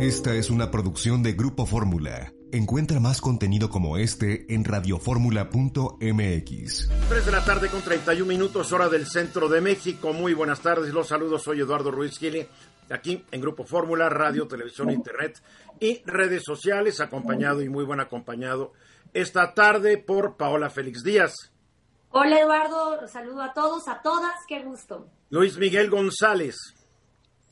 Esta es una producción de Grupo Fórmula. Encuentra más contenido como este en radioformula.mx. 3 de la tarde con 31 minutos, hora del centro de México. Muy buenas tardes, los saludos. Soy Eduardo Ruiz Gili, aquí en Grupo Fórmula, radio, televisión, internet y redes sociales, acompañado y muy buen acompañado esta tarde por Paola Félix Díaz. Hola Eduardo, saludo a todos, a todas, qué gusto. Luis Miguel González.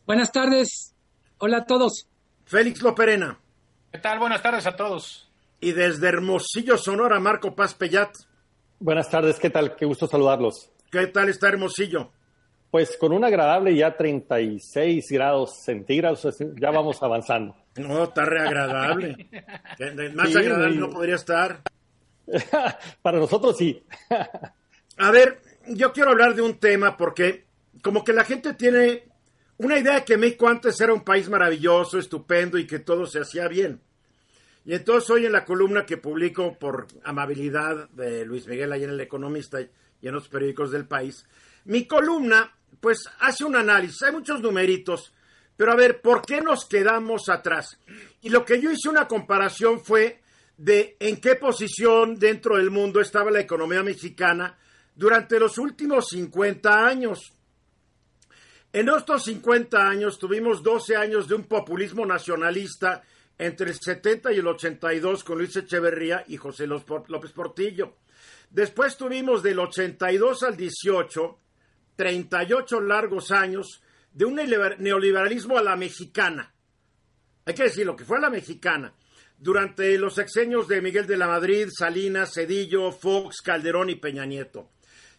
Buenas tardes, hola a todos. Félix Loperena. ¿Qué tal? Buenas tardes a todos. Y desde Hermosillo, Sonora, Marco Paz Pellat. Buenas tardes, ¿qué tal? Qué gusto saludarlos. ¿Qué tal está Hermosillo? Pues con un agradable ya 36 grados centígrados, ya vamos avanzando. No, está reagradable. Más agradable no podría estar. Para nosotros sí. A ver, yo quiero hablar de un tema porque como que la gente tiene una idea de que México antes era un país maravilloso, estupendo y que todo se hacía bien. Y entonces hoy en la columna que publico por amabilidad de Luis Miguel ahí en El Economista y en los periódicos del país, mi columna pues hace un análisis, hay muchos numeritos, pero a ver, ¿por qué nos quedamos atrás? Y lo que yo hice una comparación fue de en qué posición dentro del mundo estaba la economía mexicana durante los últimos 50 años. En estos 50 años tuvimos 12 años de un populismo nacionalista entre el 70 y el 82 con Luis Echeverría y José López Portillo. Después tuvimos del 82 al 18 38 largos años de un neoliberalismo a la mexicana. Hay que decir lo que fue a la mexicana. Durante los sexenios de Miguel de la Madrid, Salinas, Cedillo, Fox, Calderón y Peña Nieto.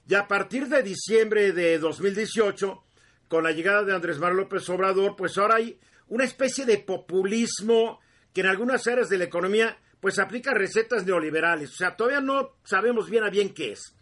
Y a partir de diciembre de 2018, con la llegada de Andrés Manuel López Obrador, pues ahora hay una especie de populismo que en algunas áreas de la economía pues aplica recetas neoliberales. O sea, todavía no sabemos bien a bien qué es.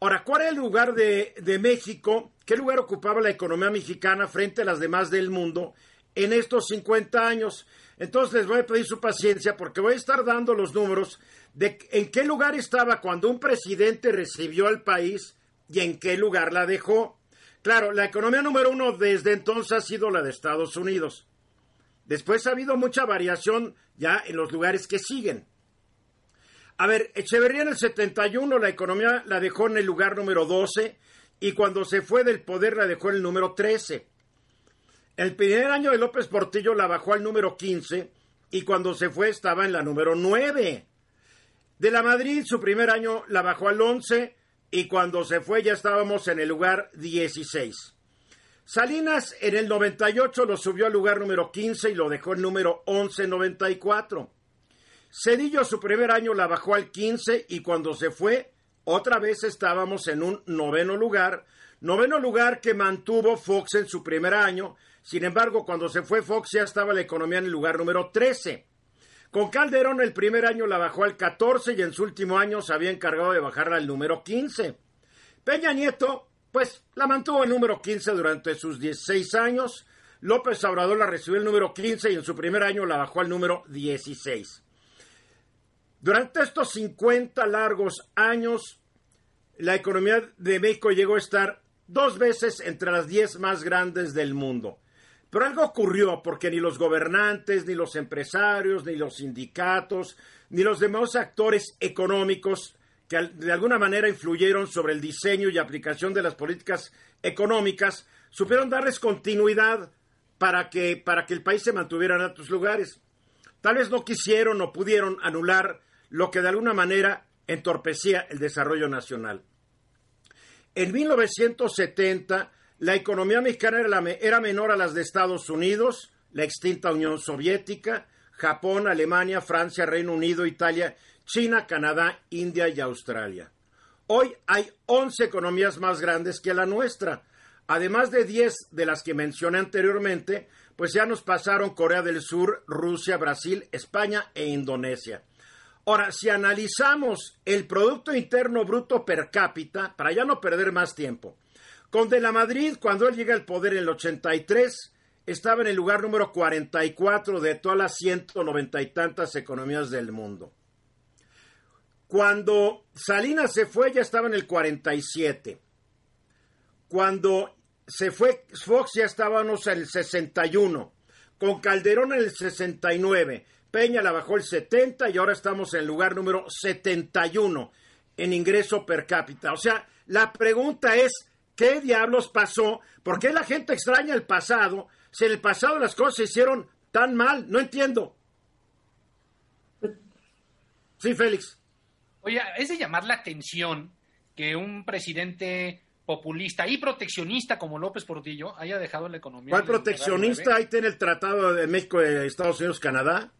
Ahora, ¿cuál es el lugar de, de, México? ¿Qué lugar ocupaba la economía mexicana frente a las demás del mundo en estos 50 años? Entonces les voy a pedir su paciencia porque voy a estar dando los números de en qué lugar estaba cuando un presidente recibió al país y en qué lugar la dejó. Claro, la economía número uno desde entonces ha sido la de Estados Unidos. Después ha habido mucha variación ya en los lugares que siguen. A ver, Echeverría en el 71 la economía la dejó en el lugar número 12 y cuando se fue del poder la dejó en el número 13. El primer año de López Portillo la bajó al número 15 y cuando se fue estaba en la número 9. De la Madrid su primer año la bajó al 11 y cuando se fue ya estábamos en el lugar 16. Salinas en el 98 lo subió al lugar número 15 y lo dejó en número 1194. Cedillo su primer año la bajó al 15 y cuando se fue, otra vez estábamos en un noveno lugar, noveno lugar que mantuvo Fox en su primer año, sin embargo cuando se fue Fox ya estaba la economía en el lugar número 13. Con Calderón el primer año la bajó al 14 y en su último año se había encargado de bajarla al número 15. Peña Nieto, pues la mantuvo en número 15 durante sus 16 años. López Obrador la recibió el número 15 y en su primer año la bajó al número 16. Durante estos 50 largos años, la economía de México llegó a estar dos veces entre las 10 más grandes del mundo. Pero algo ocurrió porque ni los gobernantes, ni los empresarios, ni los sindicatos, ni los demás actores económicos que de alguna manera influyeron sobre el diseño y aplicación de las políticas económicas, supieron darles continuidad para que, para que el país se mantuviera en altos lugares. Tal vez no quisieron o pudieron anular lo que de alguna manera entorpecía el desarrollo nacional. En 1970, la economía mexicana era, menor a las de Estados Unidos, la extinta Unión Soviética, Japón, Alemania, Francia, Reino Unido, Italia, China, Canadá, India y Australia. Hoy hay 11 economías más grandes que la nuestra. Además de 10 de las que mencioné anteriormente, pues ya nos pasaron Corea del Sur, Rusia, Brasil, España e Indonesia. Ahora, si analizamos el Producto Interno Bruto per cápita, para ya no perder más tiempo, con De la Madrid, cuando él llega al poder en el 83, estaba en el lugar número 44 de todas las 190 y tantas economías del mundo. Cuando Salinas se fue, ya estaba en el 47. Cuando se fue Fox, ya estábamos en el 61. con Calderón en el 69, Peña la bajó el 70 y ahora estamos en el lugar número 71 en ingreso per cápita. O sea, la pregunta es, ¿qué diablos pasó? ¿Por qué la gente extraña el pasado? Si en el pasado las cosas se hicieron tan mal, no entiendo. Sí, Félix. Oye, es de llamar la atención que un presidente populista y proteccionista como López Portillo haya dejado la economía. ¿Cuál proteccionista? Ahí tiene el Tratado de México, de Estados Unidos, Canadá.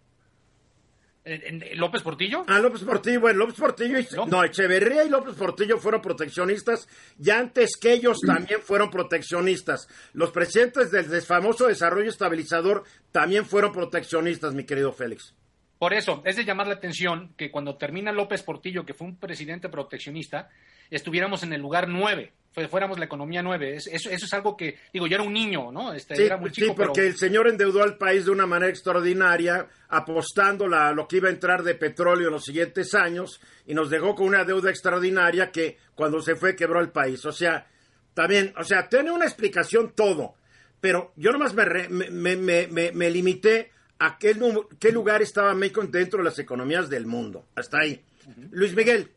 ¿López Portillo? Ah, López Portillo, bueno, López Portillo y, no, Echeverría y López Portillo fueron proteccionistas y antes que ellos también fueron proteccionistas. Los presidentes del famoso desarrollo estabilizador también fueron proteccionistas, mi querido Félix. Por eso, es de llamar la atención que cuando termina López Portillo, que fue un presidente proteccionista, estuviéramos en el lugar nueve, fuéramos la economía nueve. Eso, es algo que, digo, yo era un niño, ¿no? Este, sí, era muy chico, sí, porque el señor endeudó al país de una manera extraordinaria, apostando a lo que iba a entrar de petróleo en los siguientes años, y nos dejó con una deuda extraordinaria que cuando se fue quebró el país. O sea, también, o sea, tiene una explicación todo, pero yo nomás me, me, me, me limité a qué, qué lugar estaba México dentro de las economías del mundo. Hasta ahí. Luis Miguel.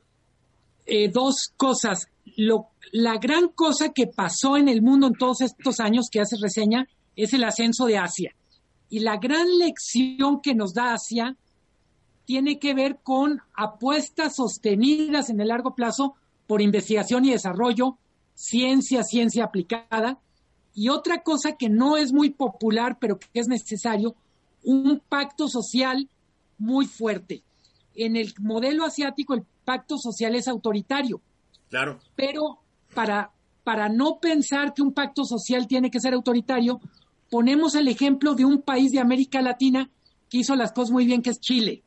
Eh, dos cosas. Lo, la gran cosa que pasó en el mundo en todos estos años que hace reseña es el ascenso de Asia. Y la gran lección que nos da Asia tiene que ver con apuestas sostenidas en el largo plazo por investigación y desarrollo, ciencia, ciencia aplicada. Y otra cosa que no es muy popular, pero que es necesario, un pacto social muy fuerte. En el modelo asiático el pacto social es autoritario. Claro. Pero para, para no pensar que un pacto social tiene que ser autoritario, ponemos el ejemplo de un país de América Latina que hizo las cosas muy bien, que es Chile.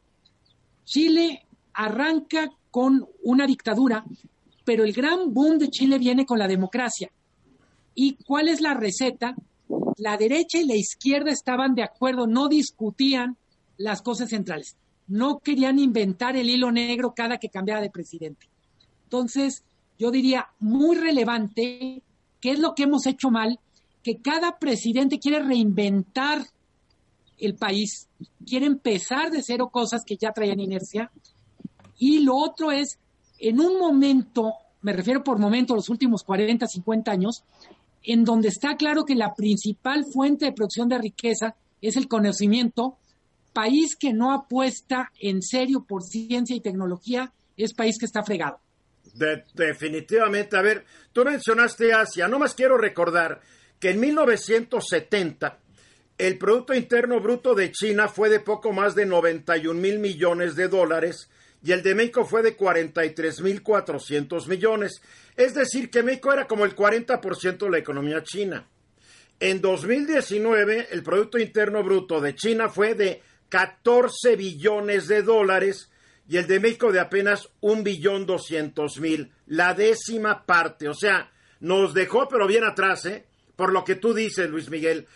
Chile arranca con una dictadura, pero el gran boom de Chile viene con la democracia. ¿Y cuál es la receta? la derecha y la izquierda estaban de acuerdo, no discutían las cosas centrales, no querían inventar el hilo negro cada que cambiaba de presidente. Entonces, yo diría muy relevante, ¿qué es lo que hemos hecho mal? Que cada presidente quiere reinventar el país, quiere empezar de cero cosas que ya traían inercia. Y lo otro es, en un momento, me refiero por momento, los últimos 40, 50 años, en donde está claro que la principal fuente de producción de riqueza es el conocimiento, país que no apuesta en serio por ciencia y tecnología es país que está fregado. definitivamente, a ver, tú mencionaste Asia, no más quiero recordar que en 1970 el Producto Interno Bruto de China fue de poco más de 91 mil millones de dólares y el de México fue de 43 mil 400 millones. Es decir, que México era como el 40% de la economía china. En 2019, el Producto Interno Bruto de China fue de 14 billones de dólares y el de México de apenas un billón doscientos mil, la décima parte. O sea, nos dejó pero bien atrás, ¿eh? Por lo que tú dices, Luis Miguel.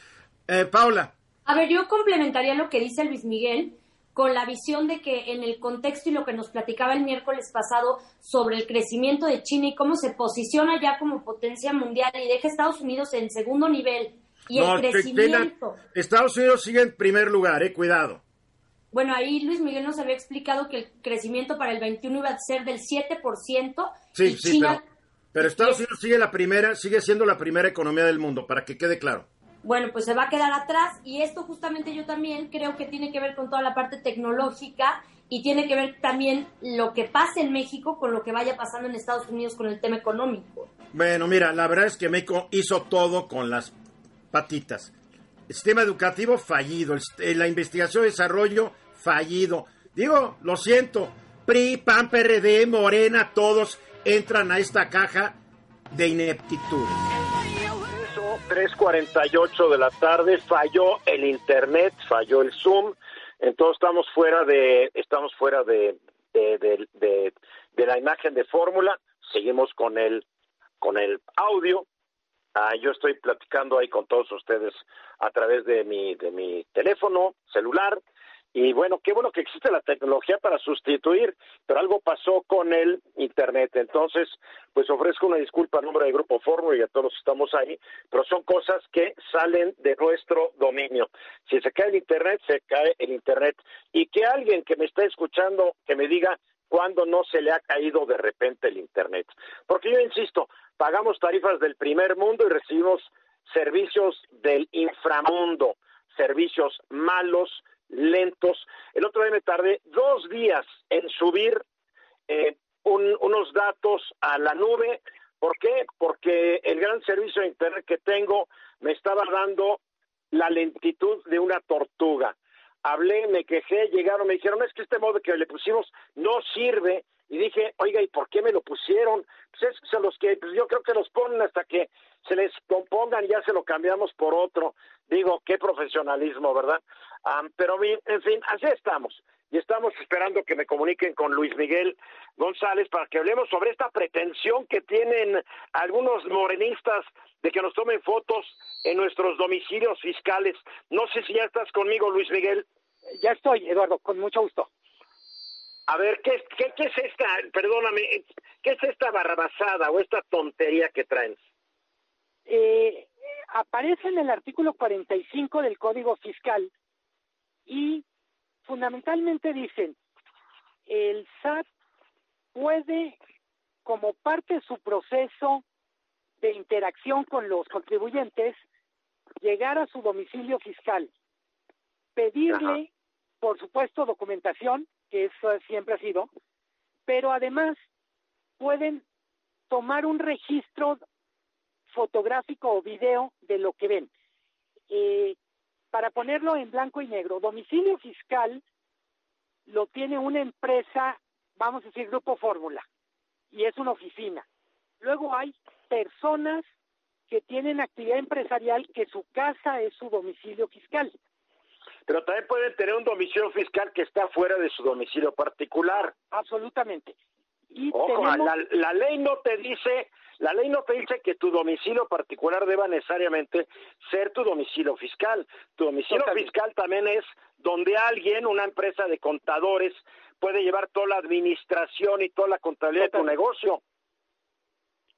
Eh, Paula. A ver, yo complementaría lo que dice Luis Miguel con la visión de que en el contexto y lo que nos platicaba el miércoles pasado sobre el crecimiento de China y cómo se posiciona ya como potencia mundial y deja a Estados Unidos en segundo nivel y el crecimiento. Estados Unidos sigue en primer lugar, eh, cuidado. Bueno, ahí Luis Miguel nos había explicado que el crecimiento para el 21 iba a ser del 7%. Sí, sí, pero, pero Estados Unidos sigue la primera, sigue siendo la primera economía del mundo, para que quede claro bueno, pues se va a quedar atrás y esto justamente yo también creo que tiene que ver con toda la parte tecnológica y tiene que ver también lo que pasa en México con lo que vaya pasando en Estados Unidos con el tema económico. Bueno, mira, la verdad es que México hizo todo con las patitas. El sistema educativo fallido, eh, la investigación y desarrollo fallido. Digo, lo siento, PRI, PAN, PRD, Morena, todos entran a esta caja de ineptitud. 3.48 de la tarde, falló el internet, falló el Zoom, entonces estamos fuera de, estamos fuera de, de, de, la imagen de fórmula, seguimos con el, con el audio, ah, yo estoy platicando ahí con todos ustedes a través de mi, de mi teléfono celular, Y bueno, qué bueno que existe la tecnología para sustituir, pero algo pasó con el Internet. Entonces, pues ofrezco una disculpa a nombre del Grupo Fórmula y a todos estamos ahí, pero son cosas que salen de nuestro dominio. Si se cae el Internet, se cae el Internet. Y que alguien que me está escuchando, que me diga cuándo no se le ha caído de repente el Internet. Porque yo insisto, pagamos tarifas del primer mundo y recibimos servicios del inframundo, servicios malos, lentos. El otro día me tardé dos días en subir eh, unos datos a la nube. ¿Por qué? Porque el gran servicio de Internet que tengo me estaba dando la lentitud de una tortuga. Hablé, me quejé, llegaron, me dijeron, es que este modo que le pusimos no sirve. Y dije, oiga, ¿y por qué me lo pusieron? Pues es los que, pues yo creo que los ponen hasta que se les compongan, ya se lo cambiamos por otro. Digo, qué profesionalismo, ¿verdad? Pero, en fin, así estamos. Y estamos esperando que me comuniquen con Luis Miguel González para que hablemos sobre esta pretensión que tienen algunos morenistas de que nos tomen fotos en nuestros domicilios fiscales. No sé si ya estás conmigo, Luis Miguel. Ya estoy, Eduardo, con mucho gusto. A ver, ¿qué, qué, qué es esta, perdóname, qué es esta barrabasada o esta tontería que traen? Eh, aparece en el artículo 45 del Código Fiscal y fundamentalmente dicen, el SAT puede, como parte de su proceso de interacción con los contribuyentes, llegar a su domicilio fiscal, pedirle, por supuesto, documentación, que eso siempre ha sido, pero además pueden tomar un registro fotográfico o video de lo que ven. Eh, para ponerlo en blanco y negro, domicilio fiscal lo tiene una empresa, vamos a decir Grupo Fórmula, y es una oficina. Luego hay personas que tienen actividad empresarial que su casa es su domicilio fiscal. Pero también pueden tener un domicilio fiscal que está fuera de su domicilio particular. Absolutamente. Y Ojo, la, la ley no te dice la ley no te dice que tu domicilio particular deba necesariamente ser tu domicilio fiscal. Tu domicilio fiscal también es donde alguien, una empresa de contadores, puede llevar toda la administración y toda la contabilidad de tu negocio.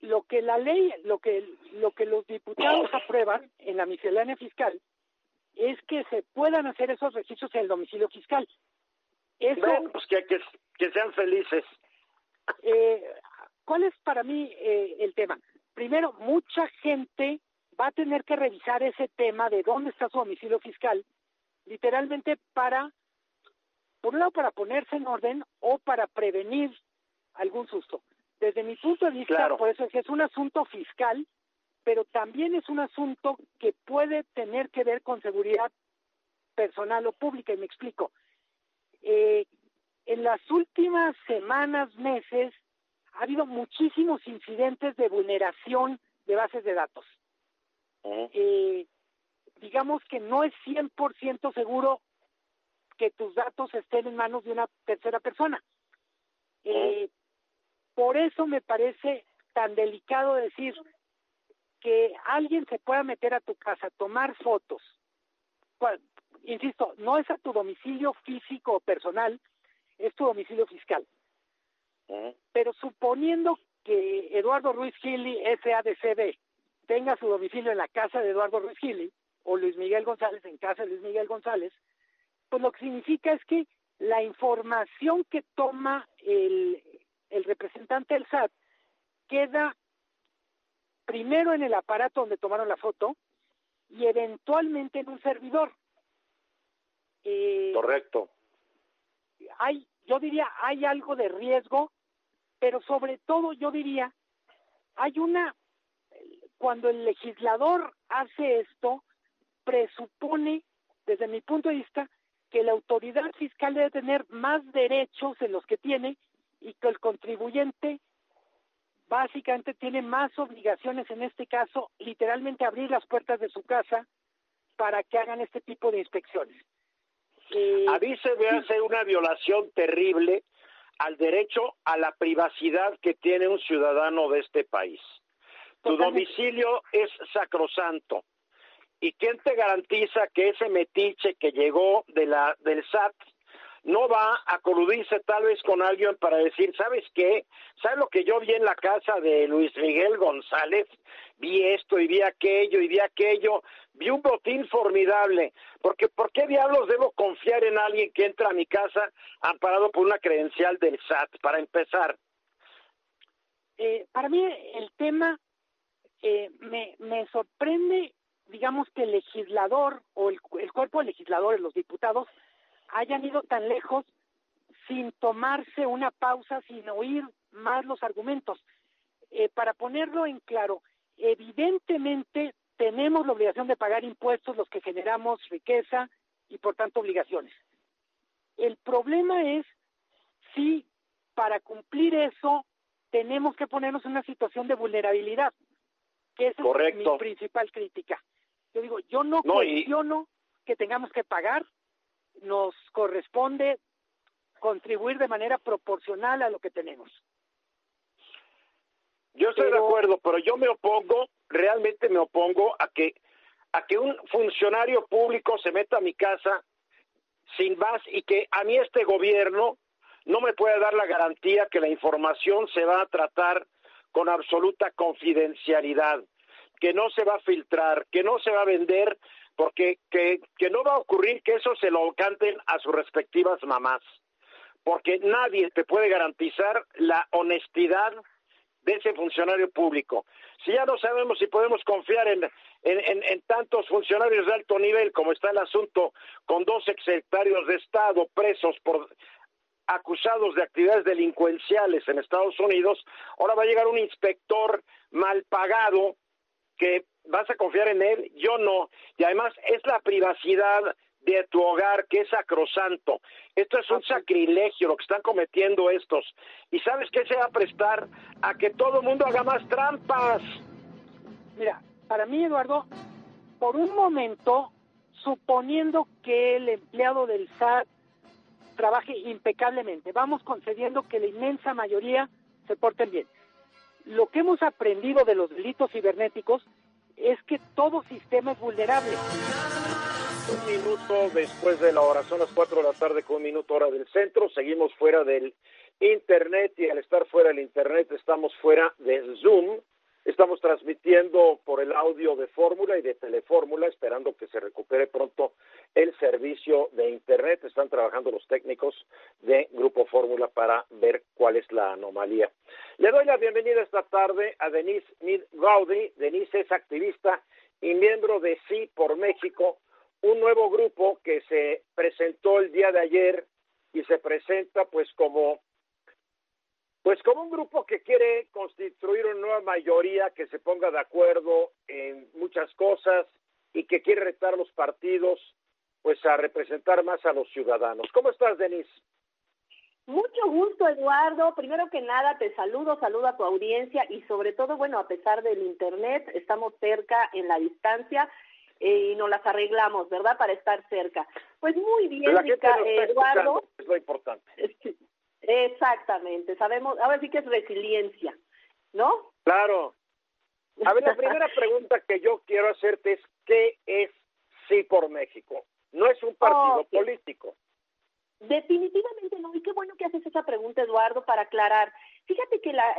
Lo que la ley, lo que, lo que los diputados aprueban en la miscelánea fiscal es que se puedan hacer esos registros en el domicilio fiscal. Eso, pues que, que, que sean felices. Eh, ¿Cuál es para mí eh, el tema? Primero, mucha gente va a tener que revisar ese tema de dónde está su domicilio fiscal, literalmente para, por un lado, para ponerse en orden o para prevenir algún susto. Desde mi punto de vista, por eso es que es un asunto fiscal, pero también es un asunto que puede tener que ver con seguridad personal o pública, y me explico. Eh, en las últimas semanas, meses, ha habido muchísimos incidentes de vulneración de bases de datos. Eh, digamos que no es 100% seguro que tus datos estén en manos de una tercera persona. Eh, por eso me parece tan delicado decir que alguien se pueda meter a tu casa, tomar fotos. insisto, no es a tu domicilio físico o personal, es tu domicilio fiscal. Pero suponiendo que Eduardo Ruiz Gili, SADCB, tenga su domicilio en la casa de Eduardo Ruiz Gili, o Luis Miguel González en casa de Luis Miguel González, pues lo que significa es que la información que toma el, el representante del SAT queda primero en el aparato donde tomaron la foto y eventualmente en un servidor. Eh, Correcto. Hay yo diría, hay algo de riesgo, pero sobre todo yo diría, hay una, cuando el legislador hace esto, presupone, desde mi punto de vista, que la autoridad fiscal debe tener más derechos en los que tiene y que el contribuyente básicamente tiene más obligaciones, en este caso, literalmente abrir las puertas de su casa para que hagan este tipo de inspecciones. Eh, a mí se me hace una violación terrible al derecho a la privacidad que tiene un ciudadano de este país. Tu domicilio es sacrosanto. ¿Y quién te garantiza que ese metiche que llegó de la del SAT no va a coludirse tal vez con alguien para decir, ¿sabes qué? ¿Sabes lo que yo vi en la casa de Luis Miguel González? Vi esto y vi aquello y vi aquello, vi un botín formidable, porque ¿por qué diablos debo confiar en alguien que entra a mi casa amparado por una credencial del SAT, para empezar? Eh, para mí el tema eh, me, me sorprende, digamos, que el legislador o el, el cuerpo de legisladores, los diputados, hayan ido tan lejos sin tomarse una pausa, sin oír más los argumentos. Eh, para ponerlo en claro, evidentemente tenemos la obligación de pagar impuestos los que generamos riqueza y por tanto obligaciones. El problema es si para cumplir eso tenemos que ponernos en una situación de vulnerabilidad, que esa es mi principal crítica. Yo digo, yo no, cuestiono que tengamos que pagar nos corresponde contribuir de manera proporcional a lo que tenemos. Yo estoy de acuerdo, pero yo me opongo, realmente me opongo a que a que un funcionario público se meta a mi casa sin más y que a mí este gobierno no me pueda dar la garantía que la información se va a tratar con absoluta confidencialidad, que no se va a filtrar, que no se va a vender porque que, que no va a ocurrir que eso se lo canten a sus respectivas mamás, porque nadie te puede garantizar la honestidad de ese funcionario público. Si ya no sabemos si podemos confiar en, en, en, tantos funcionarios de alto nivel como está el asunto con dos exsecretarios de Estado presos por acusados de actividades delincuenciales en Estados Unidos, ahora va a llegar un inspector mal pagado que vas a confiar en él, yo no. Y además es la privacidad de tu hogar que es sacrosanto. Esto es un sacrilegio lo que están cometiendo estos. ¿Y sabes qué se va a prestar? A que todo el mundo haga más trampas. Mira, para mí, Eduardo, por un momento, suponiendo que el empleado del SAT trabaje impecablemente, vamos concediendo que la inmensa mayoría se porten bien. Lo que hemos aprendido de los delitos cibernéticos es que todo sistema es vulnerable. Un minuto después de la hora, son las 4 de la tarde con un minuto hora del centro, seguimos fuera del Internet y al estar fuera del Internet estamos fuera de Zoom. Estamos transmitiendo por el audio de Fórmula y de Telefórmula, esperando que se recupere pronto el servicio de Internet. Están trabajando los técnicos de Grupo Fórmula para ver cuál es la anomalía. Le doy la bienvenida esta tarde a Denise Gaudi. Denise es activista y miembro de Sí por México, un nuevo grupo que se presentó el día de ayer y se presenta pues como pues como un grupo que quiere constituir una nueva mayoría que se ponga de acuerdo en muchas cosas y que quiere retar los partidos pues a representar más a los ciudadanos. ¿Cómo estás, Denise? Mucho gusto, Eduardo. Primero que nada, te saludo, saludo a tu audiencia y sobre todo, bueno, a pesar del Internet, estamos cerca en la distancia eh, y nos las arreglamos, ¿verdad? Para estar cerca. Pues muy bien, Eduardo. Es lo importante. Exactamente, sabemos, ahora sí que es resiliencia, ¿no? Claro. A ver, la primera pregunta que yo quiero hacerte es, ¿qué es Sí por México? No es un partido político. Definitivamente no, y qué bueno que haces esa pregunta, Eduardo, para aclarar. Fíjate que la,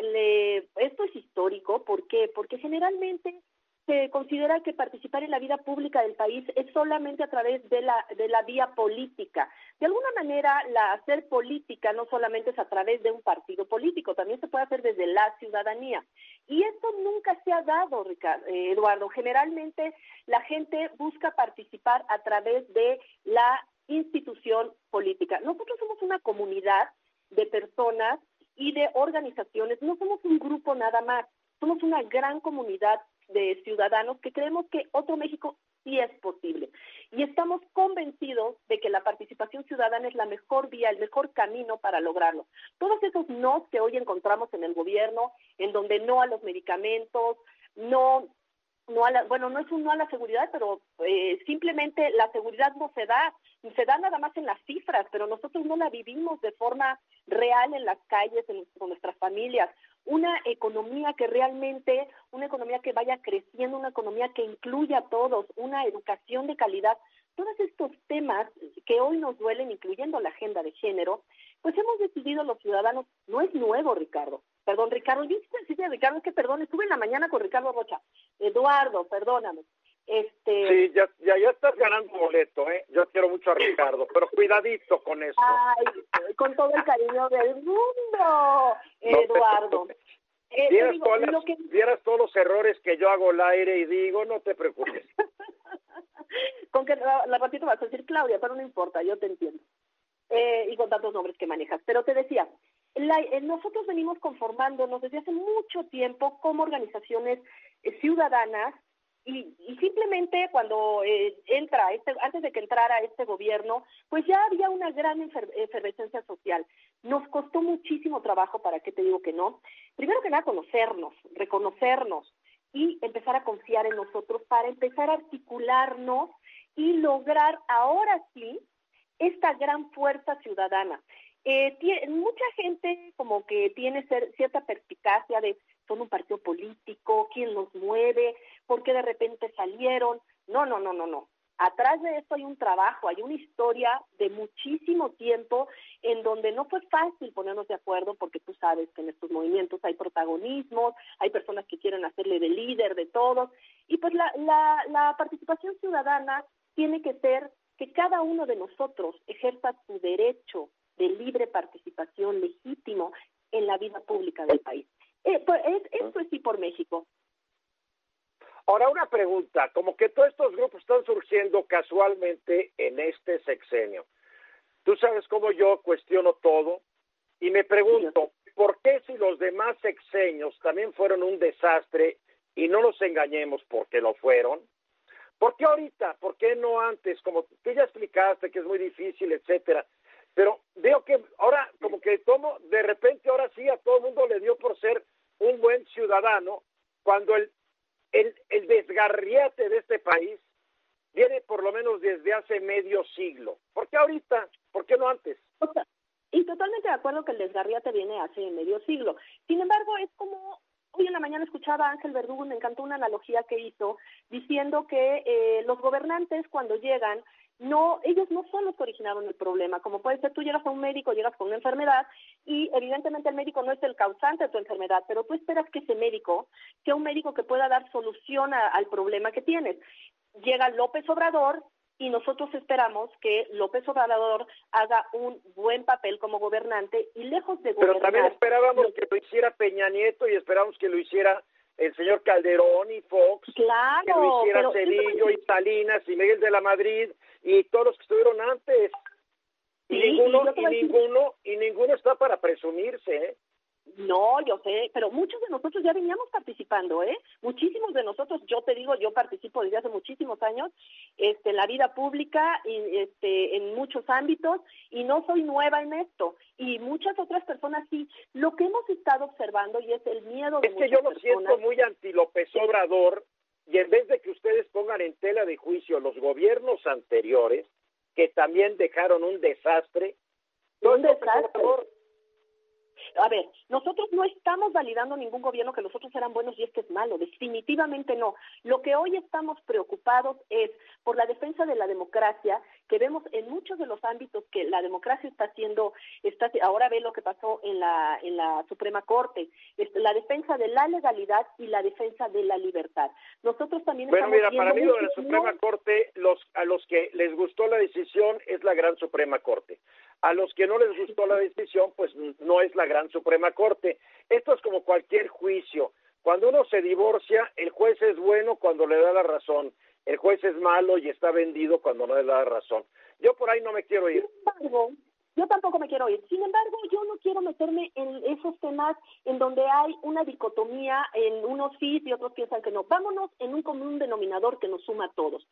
esto es histórico, ¿por qué? Porque generalmente se considera que participar en la vida pública del país es solamente a través de la, de la vía política. De alguna manera, la hacer política no solamente es a través de un partido político, también se puede hacer desde la ciudadanía. Y esto nunca se ha dado, Ricardo, eh, Eduardo. Generalmente la gente busca participar a través de la institución política. Nosotros somos una comunidad de personas y de organizaciones, no somos un grupo nada más, somos una gran comunidad de ciudadanos que creemos que otro México sí es posible. Y estamos convencidos de que la participación ciudadana es la mejor vía, el mejor camino para lograrlo. Todos esos no que hoy encontramos en el gobierno, en donde no a los medicamentos, no no a la, bueno, no es un no a la seguridad, pero eh, simplemente la seguridad no se da, se da nada más en las cifras, pero nosotros no la vivimos de forma real en las calles, en, con nuestras familias una economía que realmente, una economía que vaya creciendo, una economía que incluya a todos, una educación de calidad, todos estos temas que hoy nos duelen, incluyendo la agenda de género, pues hemos decidido los ciudadanos, no es nuevo, Ricardo. Perdón, Ricardo, yo decirte, Ricardo, es que perdón, estuve en la mañana con Ricardo Rocha. Eduardo, perdóname. Este... Sí, ya, ya, ya estás ganando boleto, ¿eh? Yo quiero mucho a Ricardo, pero cuidadito con eso. Ay, con todo el cariño del mundo, Eduardo. Eh, vieras, vieras, todos los errores que yo hago al aire y digo, no te preocupes. con que la, ratito vas a decir Claudia, pero no importa, yo te entiendo. Eh, y con tantos nombres que manejas. Pero te decía, la, eh, nosotros venimos conformándonos desde hace mucho tiempo como organizaciones eh, ciudadanas y, y, simplemente cuando eh, entra, este, antes de que entrara este gobierno, pues ya había una gran efervescencia social. Nos costó muchísimo trabajo, para qué te digo que no. Primero que nada, conocernos, reconocernos y empezar a confiar en nosotros para empezar a articularnos y lograr ahora sí esta gran fuerza ciudadana. Eh, mucha gente como que tiene cierta perspicacia de son un partido político, quién los mueve, por qué de repente salieron. No, no, no, no, no. Atrás de esto hay un trabajo, hay una historia de muchísimo tiempo en donde no fue fácil ponernos de acuerdo porque tú sabes que en estos movimientos hay protagonismos, hay personas que quieren hacerle de líder de todos y pues la, la, la participación ciudadana tiene que ser que cada uno de nosotros ejerza su derecho de libre participación legítimo en la vida pública del país. Eh, pues, esto es sí por México. Ahora una pregunta, como que todos estos grupos están surgiendo casualmente en este sexenio. Tú sabes cómo yo cuestiono todo y me pregunto, ¿por qué si los demás sexenios también fueron un desastre y no nos engañemos porque lo fueron? ¿Por qué ahorita? ¿Por qué no antes? Como tú ya explicaste que es muy difícil, etcétera. Pero veo que ahora, como que tomo, de repente ahora sí a todo el mundo le dio por ser un buen ciudadano, cuando el, el, desgarriate de este país viene por lo menos desde hace medio siglo. ¿Por qué ahorita? ¿Por qué no antes? y totalmente de acuerdo que el desgarriate viene hace medio siglo. Sin embargo, es como Hoy en la mañana escuchaba a Ángel Verdugo, me encantó una analogía que hizo, diciendo que eh, los gobernantes cuando llegan, no, ellos no son los que originaron el problema. Como puede ser, tú llegas a un médico, llegas con una enfermedad y evidentemente el médico no es el causante de tu enfermedad, pero tú esperas que ese médico sea un médico que pueda dar solución al problema que tienes. Llega López Obrador y nosotros esperamos que López Obrador haga un buen papel como gobernante y lejos de gobernar... Pero también esperábamos que lo hiciera Peña Nieto y esperamos que lo hiciera el señor Calderón y Fox, claro, que lo hiciera Cedillo y Salinas y Miguel de la Madrid y todos los que estuvieron antes. Y ninguno, y, ninguno, y ninguno está para presumirse, ¿eh? No, yo sé, pero muchos de nosotros ya veníamos participando, ¿eh? Muchísimos de nosotros, yo te digo, yo participo desde hace muchísimos años este, en la vida pública y este, en muchos ámbitos y no soy nueva en esto. Y muchas otras personas sí. Lo que hemos estado observando y es el miedo de Es que yo lo siento muy anti López Obrador y en vez de que ustedes pongan en tela de juicio los gobiernos anteriores, que también dejaron un desastre, un desastre. A ver, nosotros no estamos validando ningún gobierno que los otros eran buenos y este es malo, definitivamente no. Lo que hoy estamos preocupados es por la defensa de la democracia, que vemos en muchos de los ámbitos que la democracia está haciendo, está, ahora ve lo que pasó en la, en la Suprema Corte, la defensa de la legalidad y la defensa de la libertad. Nosotros también bueno, mira, para mí lo de la Suprema Corte, los, a los que les gustó la decisión es la Gran Suprema Corte. A los que no les gustó la decisión, pues no es la Gran Suprema Corte. Esto es como cualquier juicio. Cuando uno se divorcia, el juez es bueno cuando le da la razón. El juez es malo y está vendido cuando no le da la razón. Yo por ahí no me quiero ir. yo tampoco me quiero ir. Sin embargo, yo no quiero meterme en esos temas en donde hay una dicotomía, en unos sí y otros piensan que no. Vámonos en un común denominador que nos suma a todos.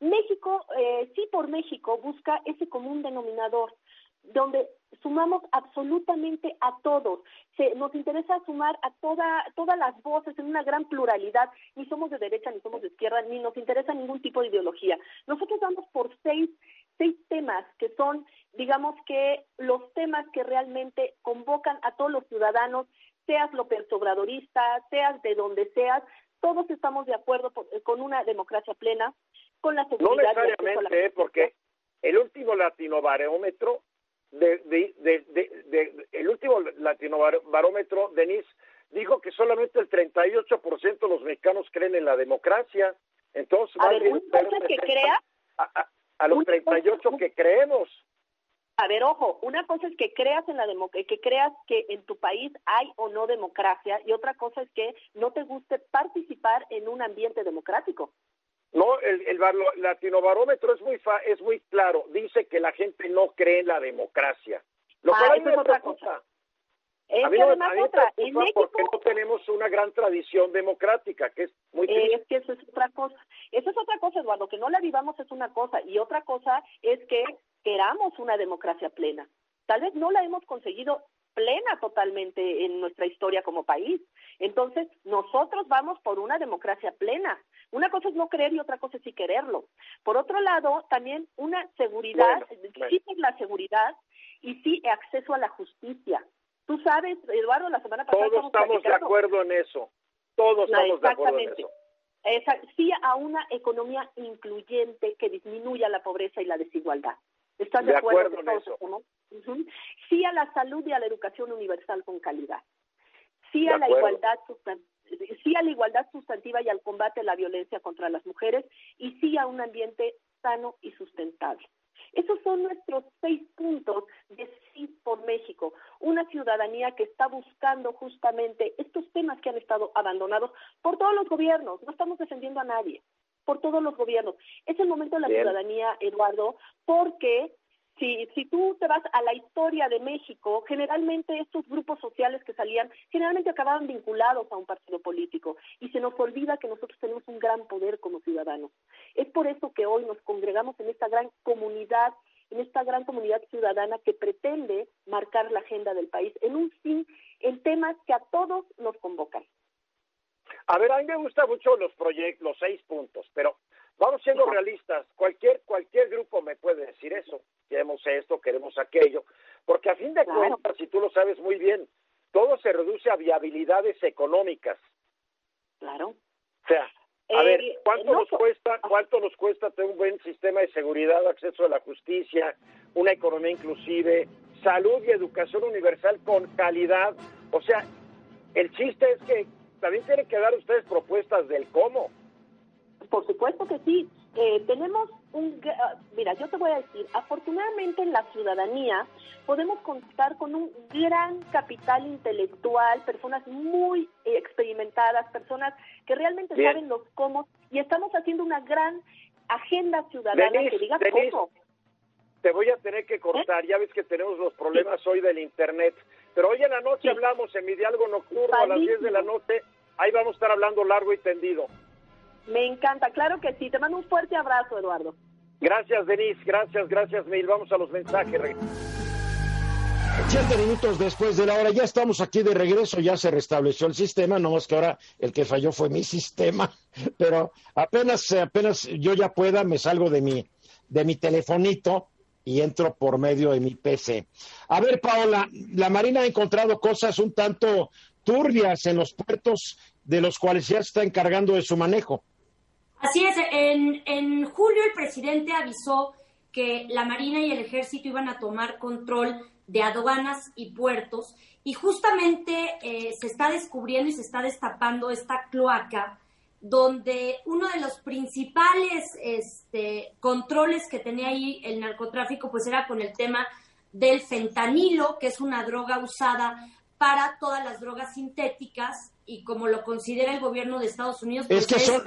México, eh, sí por México, busca ese común denominador donde sumamos absolutamente a todos. Se, nos interesa sumar a toda, todas las voces en una gran pluralidad. Ni somos de derecha, ni somos de izquierda, ni nos interesa ningún tipo de ideología. Nosotros vamos por seis, seis temas que son, digamos que, los temas que realmente convocan a todos los ciudadanos seas López Obradorista, seas de donde seas, todos estamos de acuerdo con una democracia plena, con la seguridad. No necesariamente, ¿eh? porque el último latinobarómetro, de, de, de, el último latinobarómetro, Denise, dijo que solamente el 38% de los mexicanos creen en la democracia. Entonces, a ver, una cosa que crea a, a, los 38 que creemos. A ver, ojo, una cosa es que creas en la que creas que en tu país hay o no democracia y otra cosa es que no te guste participar en un ambiente democrático. No, el, el latinobarómetro es muy fa, es muy claro, dice que la gente no cree en la democracia. Lo ah, es otra cosa. Es a mí, otra, en México, porque no tenemos una gran tradición democrática, que es muy triste. Es que eso es otra cosa. Eso es otra cosa, Eduardo, que no la vivamos es una cosa, y otra cosa es que queramos una democracia plena. Tal vez no la hemos conseguido plena totalmente en nuestra historia como país. Entonces, nosotros vamos por una democracia plena. Una cosa es no creer y otra cosa es sí quererlo. Por otro lado, también una seguridad, sí la seguridad y sí acceso a la justicia. Tú sabes, Eduardo, la semana pasada... Todos estamos de acuerdo en eso. Todos estamos de acuerdo en eso. sí a una economía incluyente que disminuya la pobreza y la desigualdad. ¿Estás de, acuerdo, en eso? Sí a la salud y a la educación universal con calidad. Sí a la igualdad sí a la igualdad sustantiva y al combate a la violencia contra las mujeres y sí a un ambiente sano y sustentable. Esos son nuestros seis puntos de sí por México, una ciudadanía que está buscando justamente estos temas que han estado abandonados por todos los gobiernos, no estamos defendiendo a nadie, por todos los gobiernos. Es el momento de la ciudadanía, Eduardo, porque si, si tú te vas a la historia de México, generalmente estos grupos sociales que salían, generalmente acababan vinculados a un partido político y se nos olvida que nosotros tenemos un gran poder como ciudadanos. Es por eso que hoy nos congregamos en esta gran comunidad, en esta gran comunidad ciudadana que pretende marcar la agenda del país en un fin, en temas que a todos nos convocan. A ver, a mí me gustan mucho los proyectos, los seis puntos, pero Vamos siendo realistas, cualquier, cualquier grupo me puede decir eso, queremos esto, queremos aquello, porque a fin de cuentas, si tú lo sabes muy bien, todo se reduce a viabilidades económicas. Claro. O sea, a ver, eh, ¿cuánto nos cuesta, cuánto nos cuesta tener un buen sistema de seguridad, acceso a la justicia, una economía inclusive, salud y educación universal con calidad? O sea, el chiste es que también tienen que dar ustedes propuestas del cómo. Por supuesto que sí. Eh, tenemos un, ah, mira, yo te voy a decir, afortunadamente en la ciudadanía podemos contar con un gran capital intelectual, personas muy experimentadas, personas que realmente saben los cómo, y estamos haciendo una gran agenda ciudadana que diga cómo. Te voy a tener que cortar, ¿Eh? ya ves que tenemos los problemas hoy del Internet, pero hoy en la noche hablamos en mi diálogo nocturno a las 10 de la noche, ahí vamos a estar hablando largo y tendido. Me encanta, claro que sí. Te mando un fuerte abrazo, Eduardo. Gracias, Denise. Gracias, gracias, Mil. Vamos a los mensajes. Siete minutos después de la hora, ya estamos aquí de regreso, ya se restableció el sistema, no más que ahora el que falló fue mi sistema, pero apenas, apenas yo ya pueda, me salgo de mi, de mi telefonito y entro por medio de mi PC. A ver, Paola, la Marina ha encontrado cosas un tanto turbias en los puertos de los cuales ya se está encargando de su manejo. Así es, en, julio el presidente avisó que la Marina y el Ejército iban a tomar control de aduanas y puertos y justamente eh, se está descubriendo y se está destapando esta cloaca donde uno de los principales este, controles que tenía ahí el narcotráfico pues era con el tema del fentanilo, que es una droga usada para todas las drogas sintéticas y como lo considera el gobierno de Estados Unidos. es que son,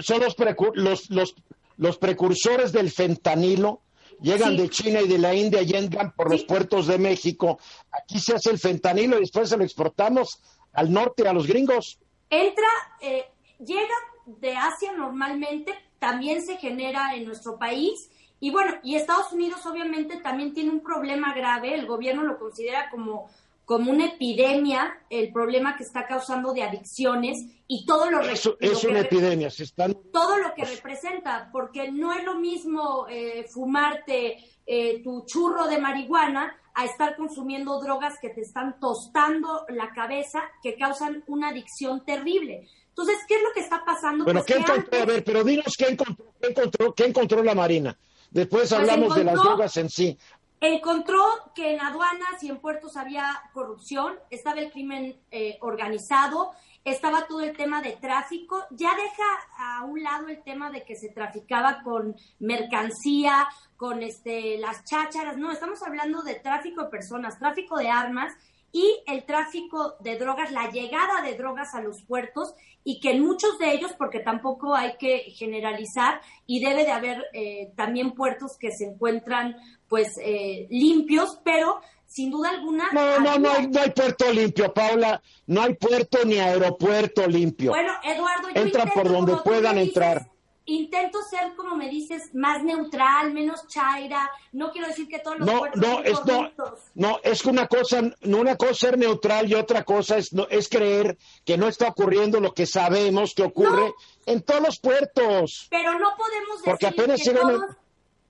los, los, los, precursores del fentanilo, llegan de China y de la India y entran por los puertos de México. Aquí se hace el fentanilo y después se lo exportamos al norte, a los gringos. Entra, eh, llega de Asia normalmente, también se genera en nuestro país. Y bueno, y Estados Unidos obviamente también tiene un problema grave, el gobierno lo considera como como una epidemia el problema que está causando de adicciones y todo lo, es una epidemia se están todo lo que representa porque no es lo mismo eh, fumarte eh, tu churro de marihuana a estar consumiendo drogas que te están tostando la cabeza, que causan una adicción terrible. Entonces, ¿qué es lo que está pasando? Bueno, Pues ¿qué encontró? A ver, pero dinos qué encontró, qué encontró, qué encontró la Marina. Después Pues hablamos de las drogas en sí. Encontró que en aduanas y en puertos había corrupción, estaba el crimen eh, organizado, estaba todo el tema de tráfico. Ya deja a un lado el tema de que se traficaba con mercancía, con este, las chácharas. No, estamos hablando de tráfico de personas, tráfico de armas y el tráfico de drogas, la llegada de drogas a los puertos y que en muchos de ellos, porque tampoco hay que generalizar y debe de haber eh, también puertos que se encuentran pues eh, limpios, pero sin duda alguna... No, no, no hay, no hay puerto limpio, Paula. No hay puerto ni aeropuerto limpio. Bueno, Eduardo, yo Entra por donde puedan dices, entrar. Intento ser, como me dices, más neutral, menos chaira. No quiero decir que todos los No, puertos no, son es no, no, es que una cosa, no una cosa es ser neutral y otra cosa es, no, es creer que no está ocurriendo lo que sabemos que ocurre No. en todos los puertos. Pero no podemos decir Porque apenas que.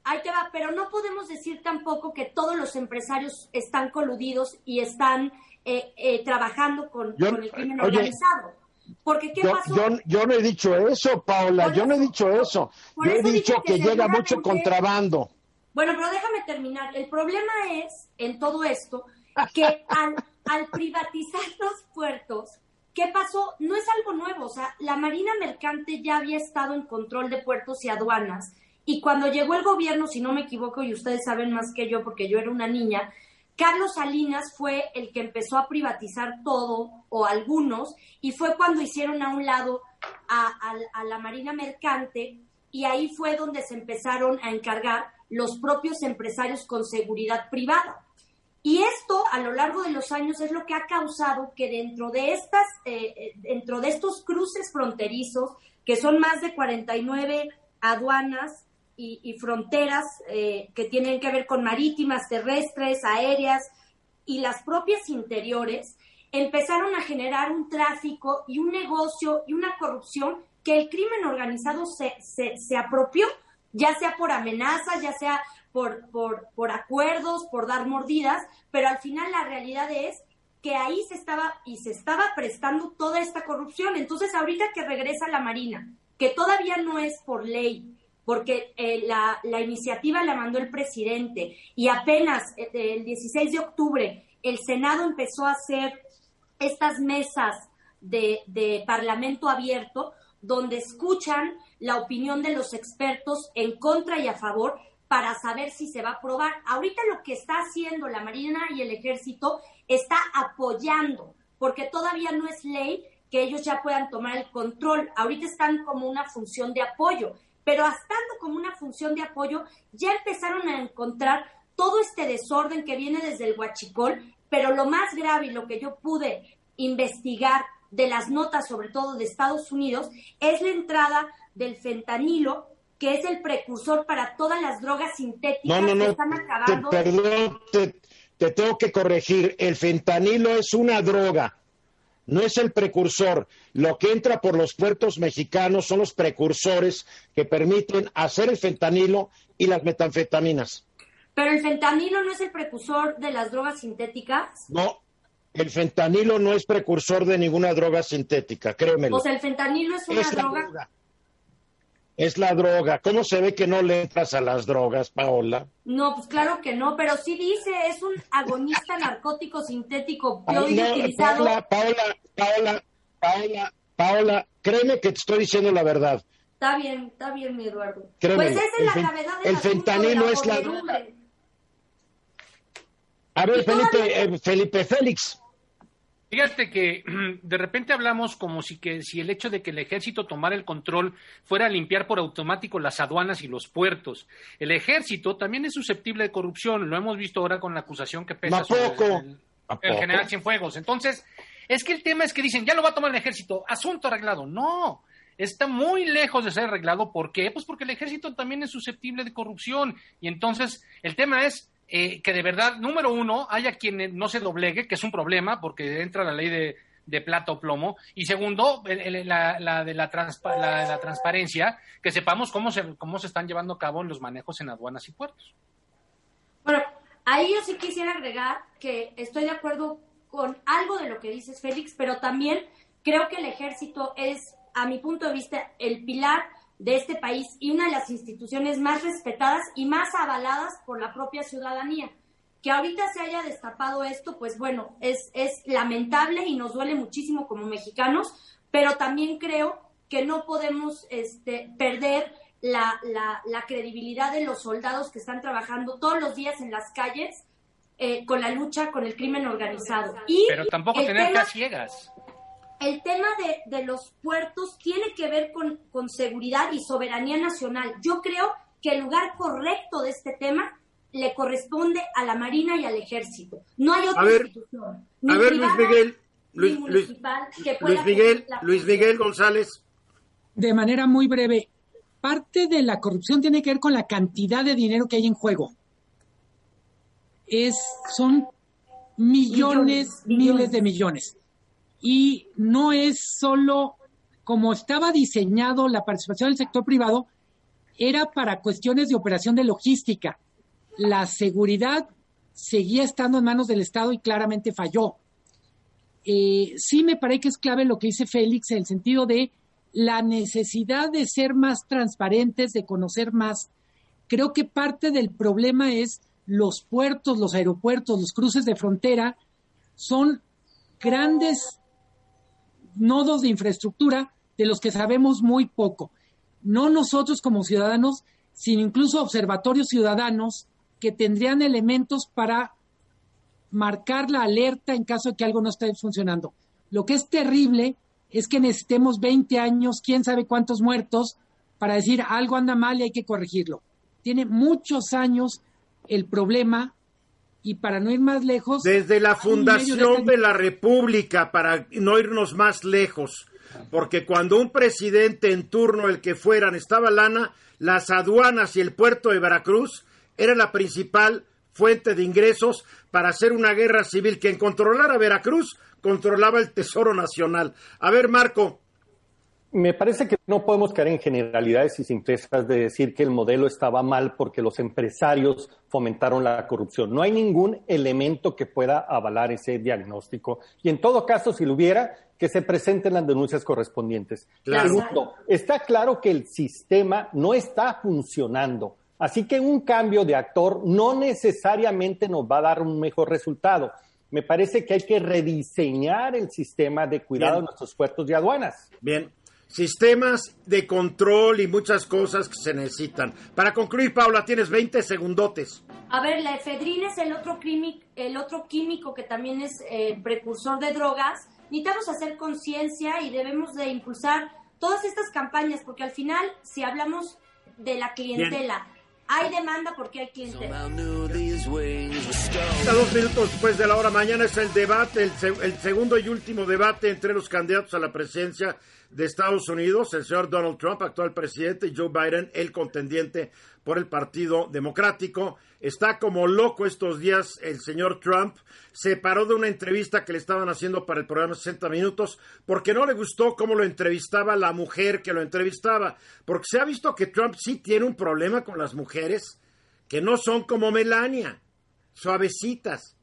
Ahí te va, pero no podemos decir tampoco que todos los empresarios están coludidos y están eh, eh, trabajando con, Yo- con el crimen oye, organizado. Porque, ¿qué Yo, pasó? yo, yo no he dicho eso, Paula, Por yo no he dicho eso. Yo he eso dicho que, que llega mucho contrabando. Bueno, pero déjame terminar. El problema es, en todo esto, que al, al privatizar los puertos, ¿qué pasó? No es algo nuevo. O sea, la Marina Mercante ya había estado en control de puertos y aduanas. Y cuando llegó el gobierno, si no me equivoco, y ustedes saben más que yo porque yo era una niña, Carlos Salinas fue el que empezó a privatizar todo o algunos y fue cuando hicieron a un lado a, la Marina Mercante y ahí fue donde se empezaron a encargar los propios empresarios con seguridad privada. Y esto a lo largo de los años es lo que ha causado que dentro de estas, eh, eh, dentro de estos cruces fronterizos, que son más de 49 aduanas y, y fronteras eh, que tienen que ver con marítimas, terrestres, aéreas y las propias interiores, empezaron a generar un tráfico y un negocio y una corrupción que el crimen organizado se, se, se apropió, ya sea por amenazas, ya sea por, por, por acuerdos, por dar mordidas, pero al final la realidad es que ahí se estaba y se estaba prestando toda esta corrupción. Entonces, ahorita que regresa la Marina, que todavía no es por ley, porque eh, la, iniciativa la mandó el presidente y apenas eh, el 16 de octubre el Senado empezó a hacer estas mesas de parlamento abierto donde escuchan la opinión de los expertos en contra y a favor para saber si se va a aprobar. Ahorita lo que está haciendo la Marina y el Ejército está apoyando, porque todavía no es ley que ellos ya puedan tomar el control. Ahorita están como una función de apoyo, pero estando como una función de apoyo, ya empezaron a encontrar todo este desorden que viene desde el huachicol, pero lo más grave y lo que yo pude investigar de las notas, sobre todo de Estados Unidos, es la entrada del fentanilo, que es el precursor para todas las drogas sintéticas No, no, que no, están te, acabando. perdón, te, te tengo que corregir. El fentanilo es una droga, no es el precursor. Lo que entra por los puertos mexicanos son los precursores que permiten hacer el fentanilo y las metanfetaminas. Pero el fentanilo no es el precursor de las drogas sintéticas. No, el fentanilo no es precursor de ninguna droga sintética, créemelo. O sea, el fentanilo es una Es la droga. droga. Es la droga. ¿Cómo se ve que no le entras a las drogas, Paola? No, pues claro que no, pero sí dice, es un agonista narcótico sintético no, utilizado. Paola, Paola, Paola, Paola, Paola, créeme que te estoy diciendo la verdad. Está bien, está bien, mi Eduardo. Créemelo, pues esa es el la gravedad del el fentanilo de es la podredumbre. A ver, Felipe, eh, Felipe Félix, Fíjate que de repente hablamos como si que si el hecho de que el ejército tomara el control fuera a limpiar por automático las aduanas y los puertos. El ejército también es susceptible de corrupción, lo hemos visto ahora con la acusación que pesa ¿A sobre poco? el, ¿A el poco? general Cienfuegos. Entonces, es que el tema es que dicen, ya lo va a tomar el ejército, asunto arreglado. No, está muy lejos de ser arreglado. ¿Por qué? Pues porque el ejército también es susceptible de corrupción. Y entonces, el tema es eh, que de verdad, número uno, haya quien no se doblegue, que es un problema, porque entra la ley de, de plata o plomo. Y segundo, la, de la, transpa- la, la transparencia, que sepamos cómo se, cómo se están llevando a cabo los manejos en aduanas y puertos. Bueno, ahí yo sí quisiera agregar que estoy de acuerdo con algo de lo que dices, Félix, pero también creo que el ejército es, a mi punto de vista, el pilar de este país y una de las instituciones más respetadas y más avaladas por la propia ciudadanía. Que ahorita se haya destapado esto, pues bueno, es, es lamentable y nos duele muchísimo como mexicanos, pero también creo que no podemos este, perder la, la, credibilidad de los soldados que están trabajando todos los días en las calles eh, con la lucha con el crimen organizado. Y Pero tampoco tener tema, ciegas. El tema de, de, los puertos tiene que ver con, con seguridad y soberanía nacional. Yo creo que el lugar correcto de este tema le corresponde a la Marina y al Ejército. No hay otra institución. a ver, Luis Miguel. Luis, Luis Miguel, Luis Miguel González. De manera muy breve, parte de la corrupción tiene que ver con la cantidad de dinero que hay en juego. Es, son millones, miles de millones. Y no es solo como estaba diseñado la participación del sector privado, era para cuestiones de operación de logística. La seguridad seguía estando en manos del Estado y claramente falló. Eh, sí me parece que es clave lo que dice Félix en el sentido de la necesidad de ser más transparentes, de conocer más. Creo que parte del problema es los puertos, los aeropuertos, los cruces de frontera, son grandes nodos de infraestructura de los que sabemos muy poco. No nosotros como ciudadanos, sino incluso observatorios ciudadanos que tendrían elementos para marcar la alerta en caso de que algo no esté funcionando. Lo que es terrible es que necesitemos 20 años, quién sabe cuántos muertos, para decir algo anda mal y hay que corregirlo. Tiene muchos años el problema y para no ir más lejos. Desde la fundación de, la República, para no irnos más lejos, porque cuando un presidente en turno, el que fueran, estaba lana, las aduanas y el puerto de Veracruz era la principal fuente de ingresos para hacer una guerra civil. Quien controlara Veracruz controlaba el Tesoro Nacional. A ver, Marco. Me parece que no podemos caer en generalidades y simplezas de decir que el modelo estaba mal porque los empresarios fomentaron la corrupción. No hay ningún elemento que pueda avalar ese diagnóstico. Y en todo caso, si lo hubiera, que se presenten las denuncias correspondientes. Segundo, está claro que el sistema no está funcionando. Así que un cambio de actor no necesariamente nos va a dar un mejor resultado me parece que hay que rediseñar el sistema de cuidado de nuestros puertos y aduanas. Bien, sistemas de control y muchas cosas que se necesitan. Para concluir, Paula, tienes 20 segundotes. A ver, la efedrina es el otro, químico, el otro químico que también es eh, precursor de drogas. Necesitamos hacer conciencia y debemos de impulsar todas estas campañas, porque al final, si hablamos de la clientela, hay demanda porque hay clientela. A dos minutos después de la hora mañana es el debate, el, el, segundo y último debate entre los candidatos a la presidencia de Estados Unidos, el señor Donald Trump, actual presidente, y Joe Biden, el contendiente por el Partido Democrático. Está como loco estos días el señor Trump. Se paró de una entrevista que le estaban haciendo para el programa 60 Minutos porque no le gustó cómo lo entrevistaba la mujer que lo entrevistaba. Porque se ha visto que Trump sí tiene un problema con las mujeres que no son como Melania, suavecitas,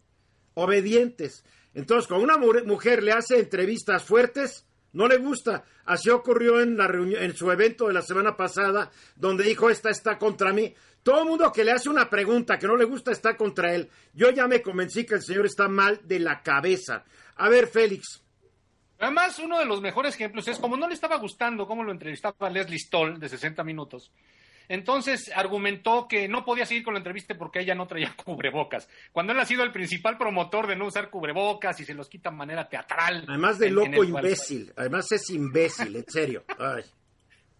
obedientes. Entonces, cuando una mujer le hace entrevistas fuertes, no le gusta. Así ocurrió en, la reunión, en su evento de la semana pasada, donde dijo, esta está contra mí. Todo el mundo que le hace una pregunta que no le gusta está contra él. Yo ya me convencí que el señor está mal de la cabeza. A ver, Félix. Además, uno de los mejores ejemplos es como no le estaba gustando cómo lo entrevistaba Leslie Stoll de 60 minutos. Entonces argumentó que no podía seguir con la entrevista porque ella no traía cubrebocas. Cuando él ha sido el principal promotor de no usar cubrebocas y se los quita de manera teatral. Además de loco imbécil. Además es imbécil, en serio. Ay.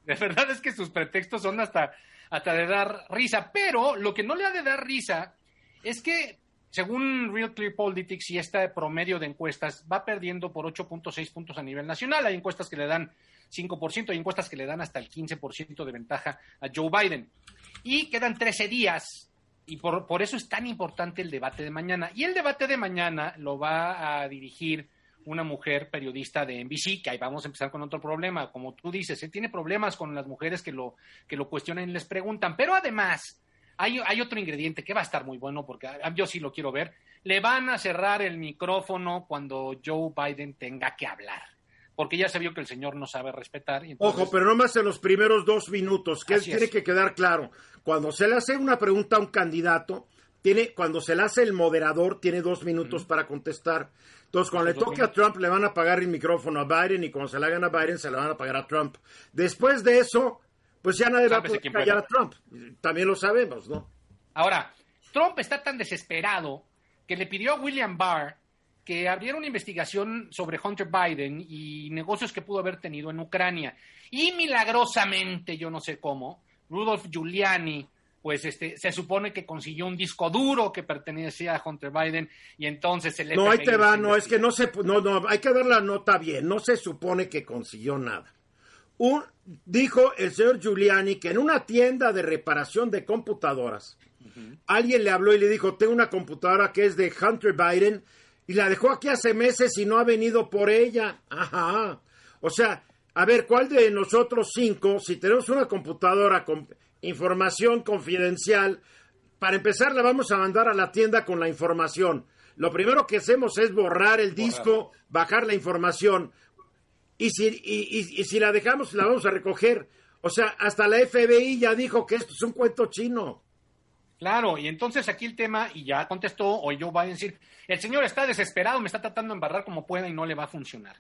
De verdad es que sus pretextos son hasta, hasta de dar risa. Pero lo que no le ha de dar risa es que según Real Clear Politics y este promedio de encuestas, va perdiendo por 8.6 puntos a nivel nacional. Hay encuestas que le dan 5%, hay encuestas que le dan hasta el 15% de ventaja a Joe Biden. Y quedan 13 días y por, por, eso es tan importante el debate de mañana. Y el debate de mañana lo va a dirigir una mujer periodista de NBC, que ahí vamos a empezar con otro problema. Como tú dices, él tiene problemas con las mujeres que lo, que lo cuestionan y les preguntan. Pero además, hay, hay otro ingrediente que va a estar muy bueno porque yo sí lo quiero ver. Le van a cerrar el micrófono cuando Joe Biden tenga que hablar porque ya se vio que el señor no sabe respetar. Ojo, pero no más en los primeros dos minutos, que tiene que quedar claro. Cuando se le hace una pregunta a un candidato, tiene, cuando se le hace el moderador, tiene dos minutos para contestar. Entonces, cuando le toque a Trump, le van a pagar el micrófono a Biden y cuando se le hagan a Biden, se le van a pagar a Trump. Después de eso, pues ya nadie va a poder callar a Trump. También lo sabemos, ¿no? Ahora, Trump está tan desesperado que le pidió a William Barr que abriera una investigación sobre Hunter Biden y negocios que pudo haber tenido en Ucrania. Y milagrosamente, yo no sé cómo, Rudolf Giuliani, pues este, se supone que consiguió un disco duro que pertenecía a Hunter Biden y entonces el No, ahí te va, no, es que no se, no, no, hay que dar la nota bien, no se supone que consiguió nada. Un, dijo el señor Giuliani que en una tienda de reparación de computadoras, alguien le habló y le dijo, tengo una computadora que es de Hunter Biden y la dejó aquí hace meses y no ha venido por ella. Ajá. O sea, a ver, ¿cuál de nosotros cinco, si tenemos una computadora con información confidencial, para empezar la vamos a mandar a la tienda con la información? Lo primero que hacemos es borrar el disco, bajar la información. Y si, y, y si la dejamos, la vamos a recoger. O sea, hasta la FBI ya dijo que esto es un cuento chino. Claro, y entonces aquí el tema, y ya contestó, o yo voy a decir, el señor está desesperado, me está tratando de embarrar como pueda y no le va a funcionar.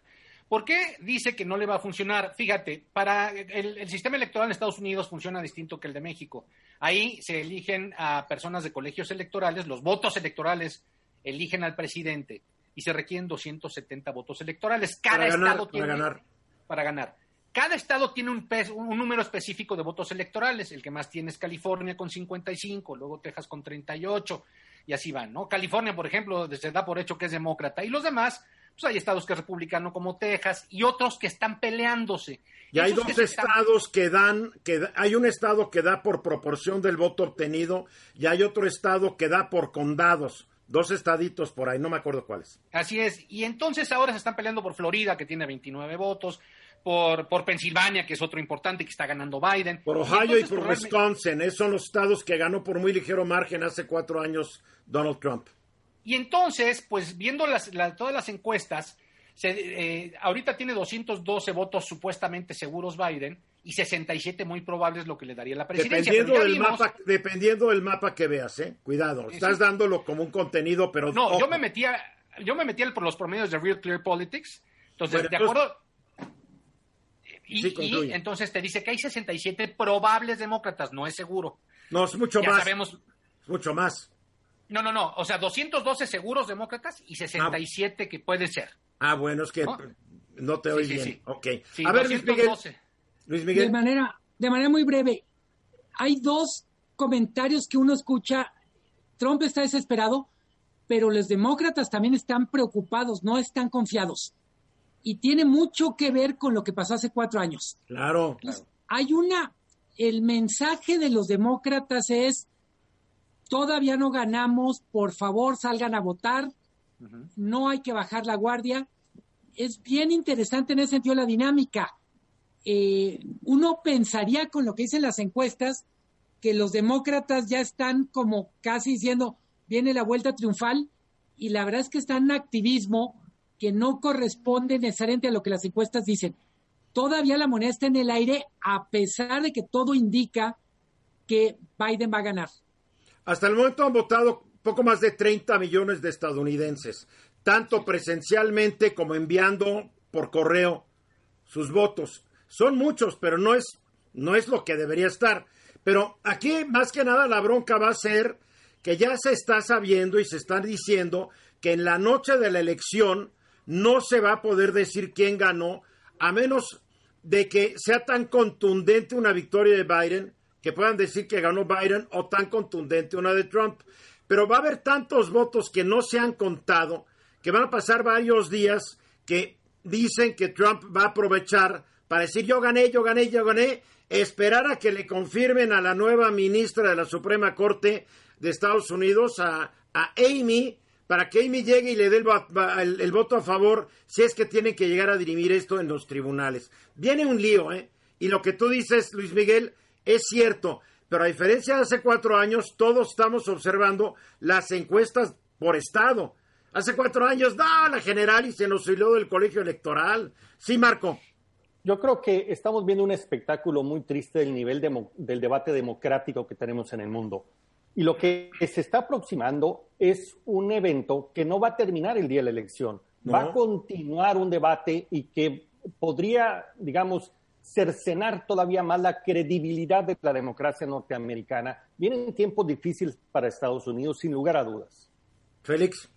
¿Por qué dice que no le va a funcionar? Fíjate, para el, sistema electoral en Estados Unidos funciona distinto que el de México. Ahí se eligen a personas de colegios electorales, los votos electorales eligen al presidente y se requieren 270 votos electorales. Cada estado tiene para ganar. Para ganar. Cada estado tiene un, un, número específico de votos electorales. El que más tiene es California con 55, luego Texas con 38, y así van, ¿no? California, por ejemplo, se da por hecho que es demócrata, y los demás, pues hay estados que es republicano como Texas, y otros que están peleándose. Y hay dos estados que dan, que hay un estado que da por proporción del voto obtenido, y hay otro estado que da por condados. Dos estaditos por ahí, no me acuerdo cuáles. Así es. Y entonces ahora se están peleando por Florida, que tiene 29 votos, por, por Pensilvania, que es otro importante que está ganando Biden. Por Ohio y, por Wisconsin, esos son los estados que ganó por muy ligero margen hace cuatro años Donald Trump. Y entonces, pues viendo las, todas las encuestas, se, eh, ahorita tiene 212 votos supuestamente seguros Biden y 67 muy probables lo que le daría la presidencia. Dependiendo, del, mapa, dependiendo del mapa que veas, ¿eh? Cuidado, estás dándolo como un contenido, pero... No, yo me metía, yo me metía por los promedios de Real Clear Politics. Entonces, de acuerdo... Y, entonces te dice que hay 67 probables demócratas, no es seguro. No, es mucho más. Sabemos... mucho más. No, no, no. O sea, 212 seguros demócratas y 67 que puede ser. Ah, bueno, es que no, te oí bien. Ok. a ver, Luis Miguel. De manera, de manera muy breve, hay dos comentarios que uno escucha. Trump está desesperado, pero los demócratas también están preocupados, no están confiados y tiene mucho que ver con lo que pasó hace cuatro años. Claro. Hay una, el mensaje de los demócratas es, todavía no ganamos, por favor salgan a votar, no hay que bajar la guardia. Es bien interesante en ese sentido la dinámica. Eh, uno pensaría con lo que dicen las encuestas que los demócratas ya están como casi diciendo, viene la vuelta triunfal, y la verdad es que están en activismo que no corresponde necesariamente a lo que las encuestas dicen. Todavía la moneda está en el aire a pesar de que todo indica que Biden va a ganar. Hasta el momento han votado poco más de 30 millones de estadounidenses, tanto presencialmente como enviando por correo sus votos. Son muchos, pero no es, no es lo que debería estar. Pero aquí más que nada la bronca va a ser que ya se está sabiendo y se está diciendo que en la noche de la elección no se va a poder decir quién ganó, a menos de que sea tan contundente una victoria de Biden, que puedan decir que ganó Biden, o tan contundente una de Trump. Pero va a haber tantos votos que no se han contado, que van a pasar varios días que dicen que Trump va a aprovechar para decir yo gané, yo gané, yo gané, esperar a que le confirmen a la nueva ministra de la Suprema Corte de Estados Unidos, a, a Amy, para que Amy llegue y le dé el, voto a favor si es que tiene que llegar a dirimir esto en los tribunales. Viene un lío, ¿eh? Y lo que tú dices, Luis Miguel, es cierto, pero a diferencia de hace cuatro años, todos estamos observando las encuestas por estado. Hace cuatro años, da la general y se nos salió del colegio electoral. Sí, Marco. Yo creo que estamos viendo un espectáculo muy triste del nivel del debate democrático que tenemos en el mundo. Y lo que se está aproximando es un evento que no va a terminar el día de la elección. Va a continuar un debate y que podría, digamos, cercenar todavía más la credibilidad de la democracia norteamericana. Vienen tiempos difíciles para Estados Unidos, sin lugar a dudas. Félix.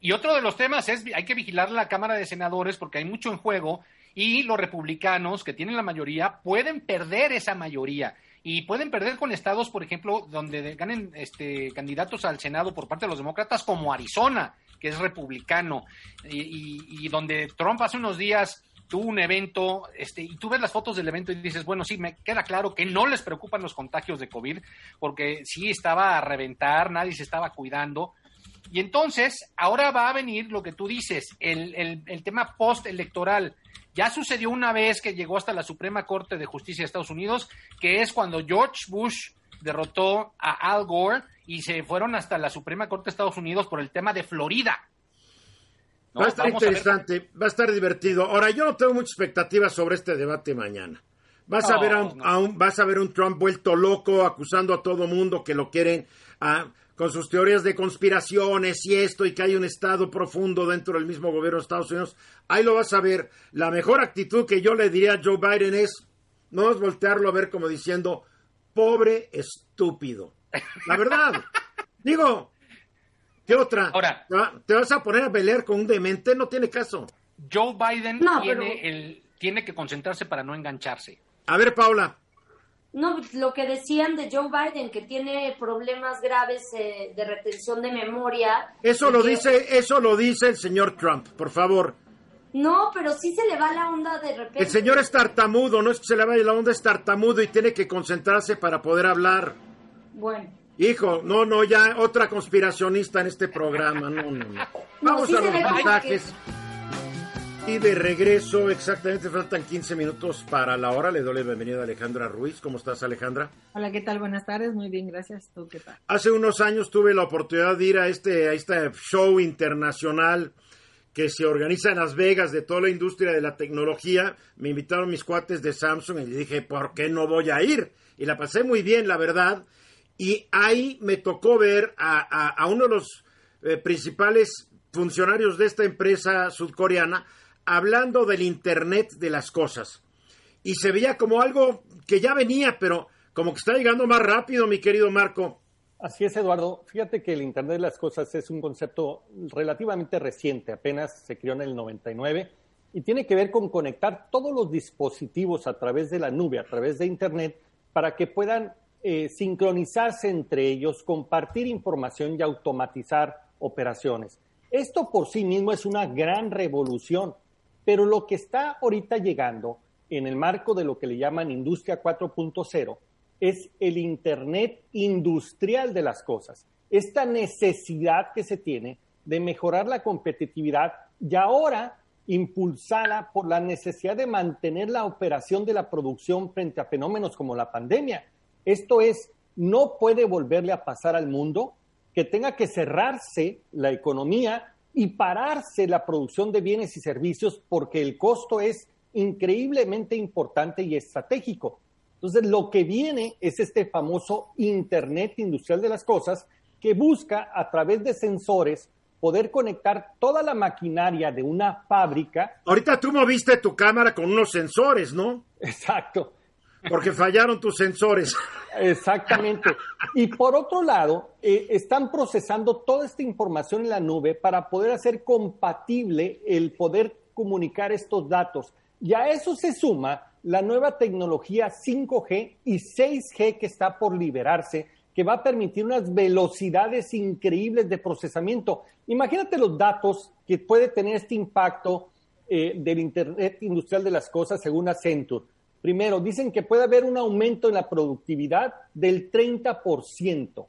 Y otro de los temas es, hay que vigilar la Cámara de Senadores porque hay mucho en juego y los republicanos, que tienen la mayoría, pueden perder esa mayoría y pueden perder con estados, por ejemplo, donde ganen este, candidatos al Senado por parte de los demócratas, como Arizona, que es republicano, y, donde Trump hace unos días tuvo un evento, este, y tú ves las fotos del evento y dices, bueno, sí, me queda claro que no les preocupan los contagios de COVID, porque sí estaba a reventar, nadie se estaba cuidando. Y entonces, ahora va a venir lo que tú dices, el, el, el tema postelectoral. Ya sucedió una vez que llegó hasta la Suprema Corte de Justicia de Estados Unidos, que es cuando George Bush derrotó a Al Gore y se fueron hasta la Suprema Corte de Estados Unidos por el tema de Florida. Va a estar interesante, va a estar divertido. Ahora, yo no tengo muchas expectativas sobre este debate mañana. Vas, a ver a un, vas a ver un Trump vuelto loco, acusando a todo mundo que lo quieren, ah, con sus teorías de conspiraciones y esto, y que hay un Estado profundo dentro del mismo gobierno de Estados Unidos. Ahí lo vas a ver. La mejor actitud que yo le diría a Joe Biden es, no es voltearlo a ver como diciendo, pobre estúpido. La verdad. Digo, ¿Qué otra? Ahora, ¿te vas a poner a pelear con un demente? No tiene caso. Joe Biden tiene, el, tiene que concentrarse para no engancharse. A ver, Paula. No, lo que decían de Joe Biden, que tiene problemas graves eh, de retención de memoria. Eso lo dice, eso lo dice el señor Trump, por favor. No, pero sí se le va la onda de repente. El señor es tartamudo, no es que se le vaya la onda, es tartamudo y tiene que concentrarse para poder hablar. Bueno. Hijo, no, no, ya otra conspiracionista en este programa. No, no, no. Vamos a los mensajes. Y de regreso, exactamente faltan 15 minutos para la hora. Le doy la bienvenida a Alejandra Ruiz. ¿Cómo estás, Alejandra? Hola, ¿qué tal? Buenas tardes. Muy bien, gracias. ¿Tú qué tal? Hace unos años tuve la oportunidad de ir a este, a este show internacional que se organiza en Las Vegas de toda la industria de la tecnología. Me invitaron mis cuates de Samsung y dije, ¿por qué no voy a ir? Y la pasé muy bien, la verdad. Y ahí me tocó ver a, uno de los eh, principales funcionarios de esta empresa sudcoreana hablando del Internet de las cosas. Y se veía como algo que ya venía, pero como que está llegando más rápido, mi querido Marco. Así es, Eduardo. Fíjate que el Internet de las Cosas es un concepto relativamente reciente, apenas se creó en el 99 y tiene que ver con conectar todos los dispositivos a través de la nube, a través de Internet, para que puedan eh, sincronizarse entre ellos, compartir información y automatizar operaciones. Esto por sí mismo es una gran revolución, pero lo que está ahorita llegando en el marco de lo que le llaman Industria 4.0 es el Internet industrial de las cosas. Esta necesidad que se tiene de mejorar la competitividad y ahora impulsada por la necesidad de mantener la operación de la producción frente a fenómenos como la pandemia. Esto es, no puede volverle a pasar al mundo que tenga que cerrarse la economía y pararse la producción de bienes y servicios porque el costo es increíblemente importante y estratégico. Entonces, lo que viene es este famoso Internet industrial de las cosas que busca a través de sensores poder conectar toda la maquinaria de una fábrica. Ahorita tú moviste tu cámara con unos sensores, ¿no? Exacto. Porque fallaron tus sensores. Exactamente. Y por otro lado, eh, están procesando toda esta información en la nube para poder hacer compatible el poder comunicar estos datos. Y a eso se suma la nueva tecnología 5G y 6G que está por liberarse, que va a permitir unas velocidades increíbles de procesamiento. Imagínate los datos que puede tener este impacto eh, del Internet industrial de las cosas según Accenture. Primero, dicen que puede haber un aumento en la productividad del 30%,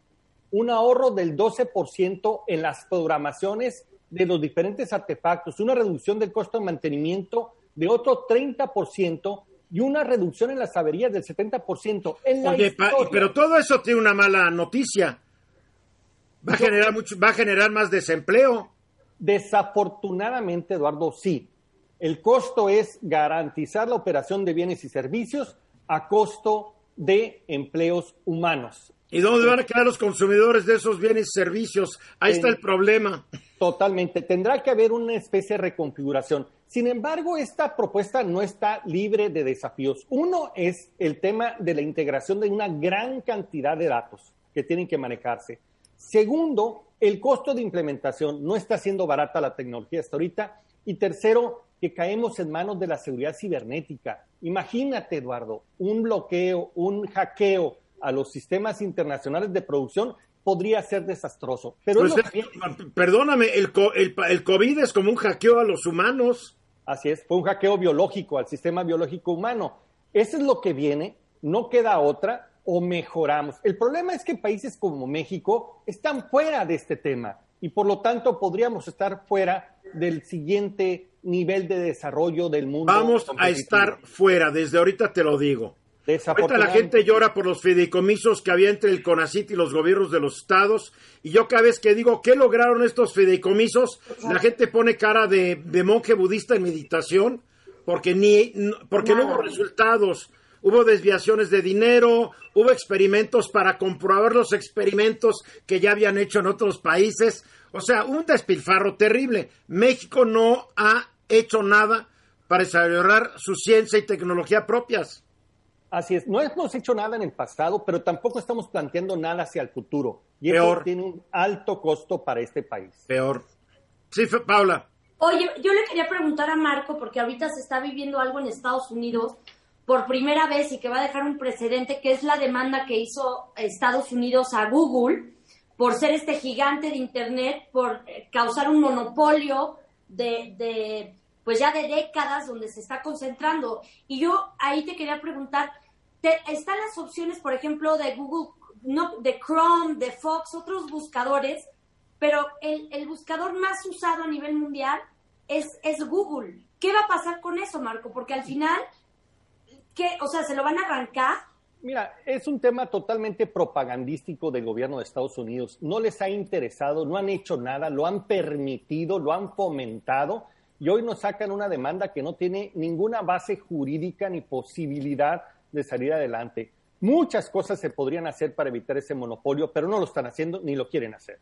un ahorro del 12% en las programaciones de los diferentes artefactos, una reducción del costo de mantenimiento de otro 30% y una reducción en las averías del 70%. En la Oye, pa- pero todo eso tiene una mala noticia. Va a generar mucho, va a generar más desempleo. Desafortunadamente, Eduardo, sí. El costo es garantizar la operación de bienes y servicios a costo de empleos humanos. ¿Y dónde van a quedar los consumidores de esos bienes y servicios? Ahí está el problema. Totalmente. Tendrá que haber una especie de reconfiguración. Sin embargo, esta propuesta no está libre de desafíos. Uno es el tema de la integración de una gran cantidad de datos que tienen que manejarse. Segundo, el costo de implementación. No está siendo barata la tecnología hasta ahorita. Y tercero, que caemos en manos de la seguridad cibernética. Imagínate, Eduardo, un bloqueo, un hackeo a los sistemas internacionales de producción podría ser desastroso. Pero Pues es lo es- que- perdóname, el, el, el COVID es como un hackeo a los humanos. Así es, fue un hackeo biológico al sistema biológico humano. Eso es lo que viene, no queda otra, o mejoramos. El problema es que países como México están fuera de este tema y por lo tanto podríamos estar fuera del siguiente nivel de desarrollo del mundo. Vamos a estar fuera, desde ahorita te lo digo. Ahorita la gente llora por los fideicomisos que había entre el CONACIT y los gobiernos de los estados. Y yo cada vez que digo, ¿qué lograron estos fideicomisos? La gente pone cara de, de monje budista en meditación porque, ni, no- porque no hubo resultados. Hubo desviaciones de dinero, hubo experimentos para comprobar los experimentos que ya habían hecho en otros países. O sea, un despilfarro terrible. México no ha hecho nada para desarrollar su ciencia y tecnología propias. Así es, no hemos hecho nada en el pasado, pero tampoco estamos planteando nada hacia el futuro. Y eso Peor. tiene un alto costo para este país. Peor. Sí, Paula. Oye, yo le quería preguntar a Marco, porque ahorita se está viviendo algo en Estados Unidos por primera vez y que va a dejar un precedente, que es la demanda que hizo Estados Unidos a Google por ser este gigante de Internet, por eh, causar un monopolio de, pues ya de décadas donde se está concentrando. Y yo ahí te quería preguntar, te- están las opciones, por ejemplo, de Google, no, de Chrome, de Fox, otros buscadores, pero el, el buscador más usado a nivel mundial es, es Google. ¿Qué va a pasar con eso, Marco? Porque al final, ¿qué? O sea, ¿se lo van a arrancar? Mira, es un tema totalmente propagandístico del gobierno de Estados Unidos. No les ha interesado, no han hecho nada, lo han permitido, lo han fomentado y hoy nos sacan una demanda que no tiene ninguna base jurídica ni posibilidad de salir adelante. Muchas cosas se podrían hacer para evitar ese monopolio, pero no lo están haciendo ni lo quieren hacer.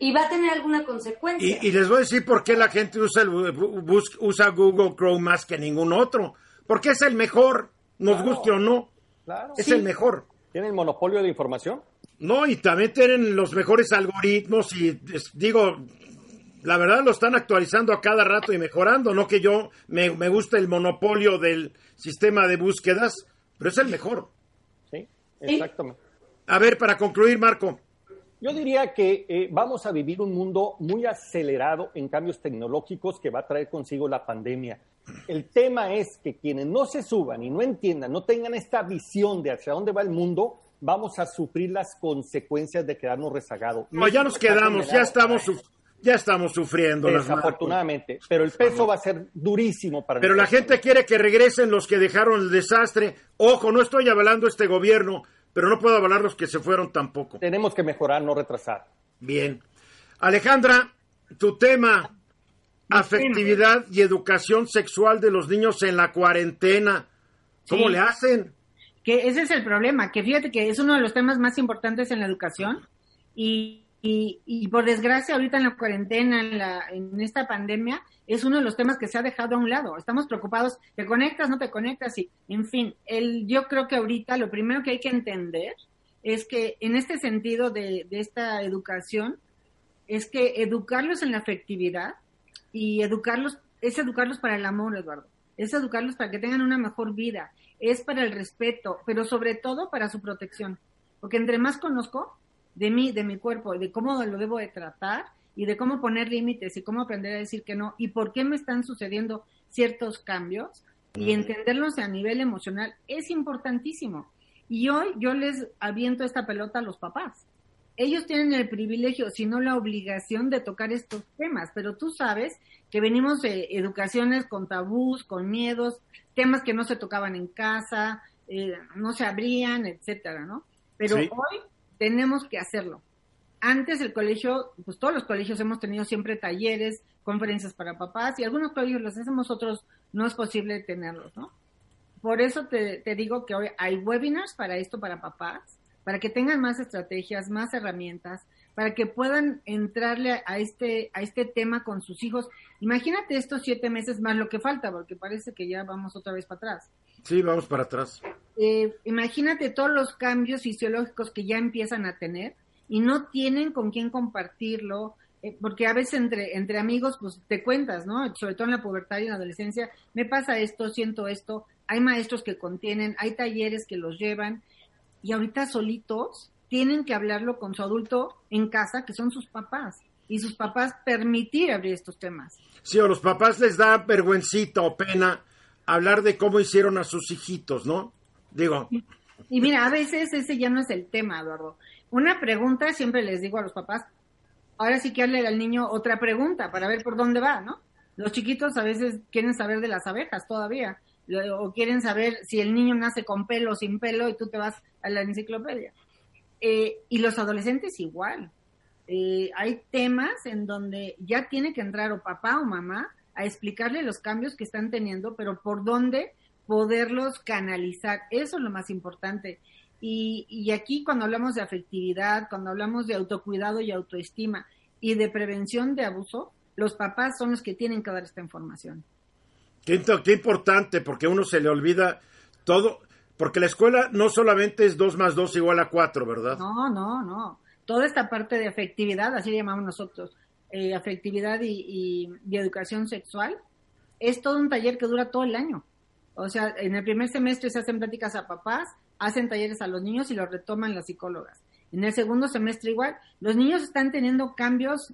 ¿Y va a tener alguna consecuencia? Y, y les voy a decir por qué la gente usa, el, usa Google Chrome más que ningún otro. Porque es el mejor, nos Claro. guste o no. Claro. Es Sí. el mejor. ¿Tienen monopolio de información? No, y también tienen los mejores algoritmos y es- digo, la verdad lo están actualizando a cada rato y mejorando. No que yo me, me guste el monopolio del sistema de búsquedas, pero es el mejor. Sí, exactamente. A ver, para concluir, Marco. Yo diría que eh, vamos a vivir un mundo muy acelerado en cambios tecnológicos que va a traer consigo la pandemia. El tema es que quienes no se suban y no entiendan, no tengan esta visión de hacia dónde va el mundo, vamos a sufrir las consecuencias de quedarnos rezagados. No, ya nos quedamos, ya estamos, ya estamos sufriendo. las Desafortunadamente, pero el peso va a ser durísimo para Pero la gente quiere que regresen los que dejaron el desastre. Ojo, no estoy avalando este gobierno, pero no puedo avalar los que se fueron tampoco. Tenemos que mejorar, no retrasar. Bien. Alejandra, tu tema, afectividad y educación sexual de los niños en la cuarentena. ¿Cómo Sí. le hacen? Que ese es el problema, que fíjate que es uno de los temas más importantes en la educación y, y, y por desgracia ahorita en la cuarentena, en, la, en esta pandemia, es uno de los temas que se ha dejado a un lado. Estamos preocupados, te conectas, no te conectas y, en fin, el, yo creo que ahorita lo primero que hay que entender es que en este sentido de, de esta educación, es que educarlos en la afectividad y educarlos, es educarlos para el amor, Eduardo. Es educarlos para que tengan una mejor vida. Es para el respeto, pero sobre todo para su protección. Porque entre más conozco de mí, de mi cuerpo, y de cómo lo debo de tratar y de cómo poner límites y cómo aprender a decir que no y por qué me están sucediendo ciertos cambios y entenderlos a nivel emocional es importantísimo. Y hoy yo les aviento esta pelota a los papás. Ellos tienen el privilegio, si no la obligación de tocar estos temas, pero tú sabes que venimos de educaciones con tabús, con miedos, temas que no se tocaban en casa, eh, no se abrían, etcétera, ¿no? Pero Sí. hoy tenemos que hacerlo. Antes el colegio, pues todos los colegios hemos tenido siempre talleres, conferencias para papás y algunos colegios los hacemos, otros no es posible tenerlos, ¿no? Por eso te, te digo que hoy hay webinars para esto, para papás, para que tengan más estrategias, más herramientas, para que puedan entrarle a este, a este tema con sus hijos. Imagínate estos siete meses más lo que falta, porque parece que ya vamos otra vez para atrás. Sí, vamos para atrás. Eh, imagínate todos los cambios fisiológicos que ya empiezan a tener y no tienen con quién compartirlo, eh, porque a veces entre, entre amigos pues te cuentas, ¿no? Sobre todo en la pubertad y en la adolescencia, me pasa esto, siento esto, hay maestros que contienen, hay talleres que los llevan y ahorita solitos tienen que hablarlo con su adulto en casa, que son sus papás, y sus papás permitir abrir estos temas. Sí, o los papás les da vergüencita o pena hablar de cómo hicieron a sus hijitos, ¿no? Digo, Y mira, a veces ese ya no es el tema, Eduardo. Una pregunta, siempre les digo a los papás, ahora sí que hazle al niño otra pregunta para ver por dónde va, ¿no? Los chiquitos a veces quieren saber de las abejas todavía, o quieren saber si el niño nace con pelo o sin pelo y tú te vas a la enciclopedia. Eh, y los adolescentes igual. Eh, hay temas en donde ya tiene que entrar o papá o mamá a explicarle los cambios que están teniendo, pero por dónde poderlos canalizar. Eso es lo más importante. Y, y aquí cuando hablamos de afectividad, cuando hablamos de autocuidado y autoestima y de prevención de abuso, los papás son los que tienen que dar esta información. Qué, importante, porque uno se le olvida todo, porque la escuela no solamente es 2 más 2 igual a 4, ¿verdad? No, no, no. Toda esta parte de afectividad, así le llamamos nosotros, eh, afectividad y educación sexual, es todo un taller que dura todo el año. O sea, en el primer semestre se hacen pláticas a papás, hacen talleres a los niños y los retoman las psicólogas. En el segundo semestre igual, los niños están teniendo cambios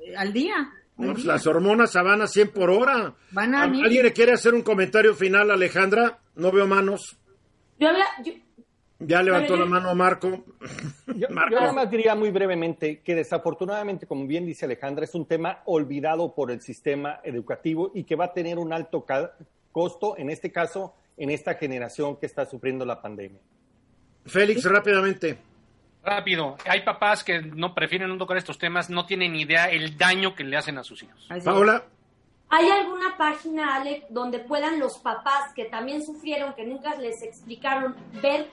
eh, al día. No, pues día. las hormonas van a 100 por hora. Van a ¿Al- mil. ¿Alguien le quiere hacer un comentario final, Alejandra? No veo manos. Yo habla- yo- Ya levantó la mano Marco. Yo, Marco. yo nada más diría muy brevemente que desafortunadamente, como bien dice Alejandra, es un tema olvidado por el sistema educativo y que va a tener un alto costo, en este caso, en esta generación que está sufriendo la pandemia. Félix, rápidamente. Rápido, hay papás que no prefieren no tocar estos temas, no tienen ni idea el daño que le hacen a sus hijos. Paola, ¿Hay alguna página, Ale, donde puedan los papás que también sufrieron, que nunca les explicaron, ver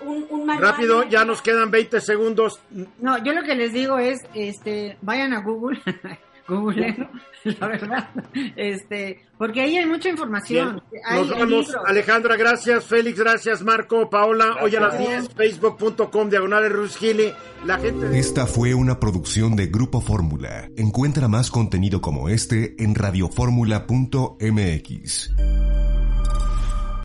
un, un manual? rápido, ya nos quedan 20 segundos. No, yo lo que les digo es, este, vayan a Google, Google, la verdad, este, porque ahí hay mucha información. Hay Nos vamos. libros. Alejandra, gracias. Félix, gracias. Marco, Paola, hoy a las Gracias. 10, facebook.com, diagonal Ruiz Gili. La gente. Esta fue una producción de Grupo Fórmula. Encuentra más contenido como este en radioformula.mx.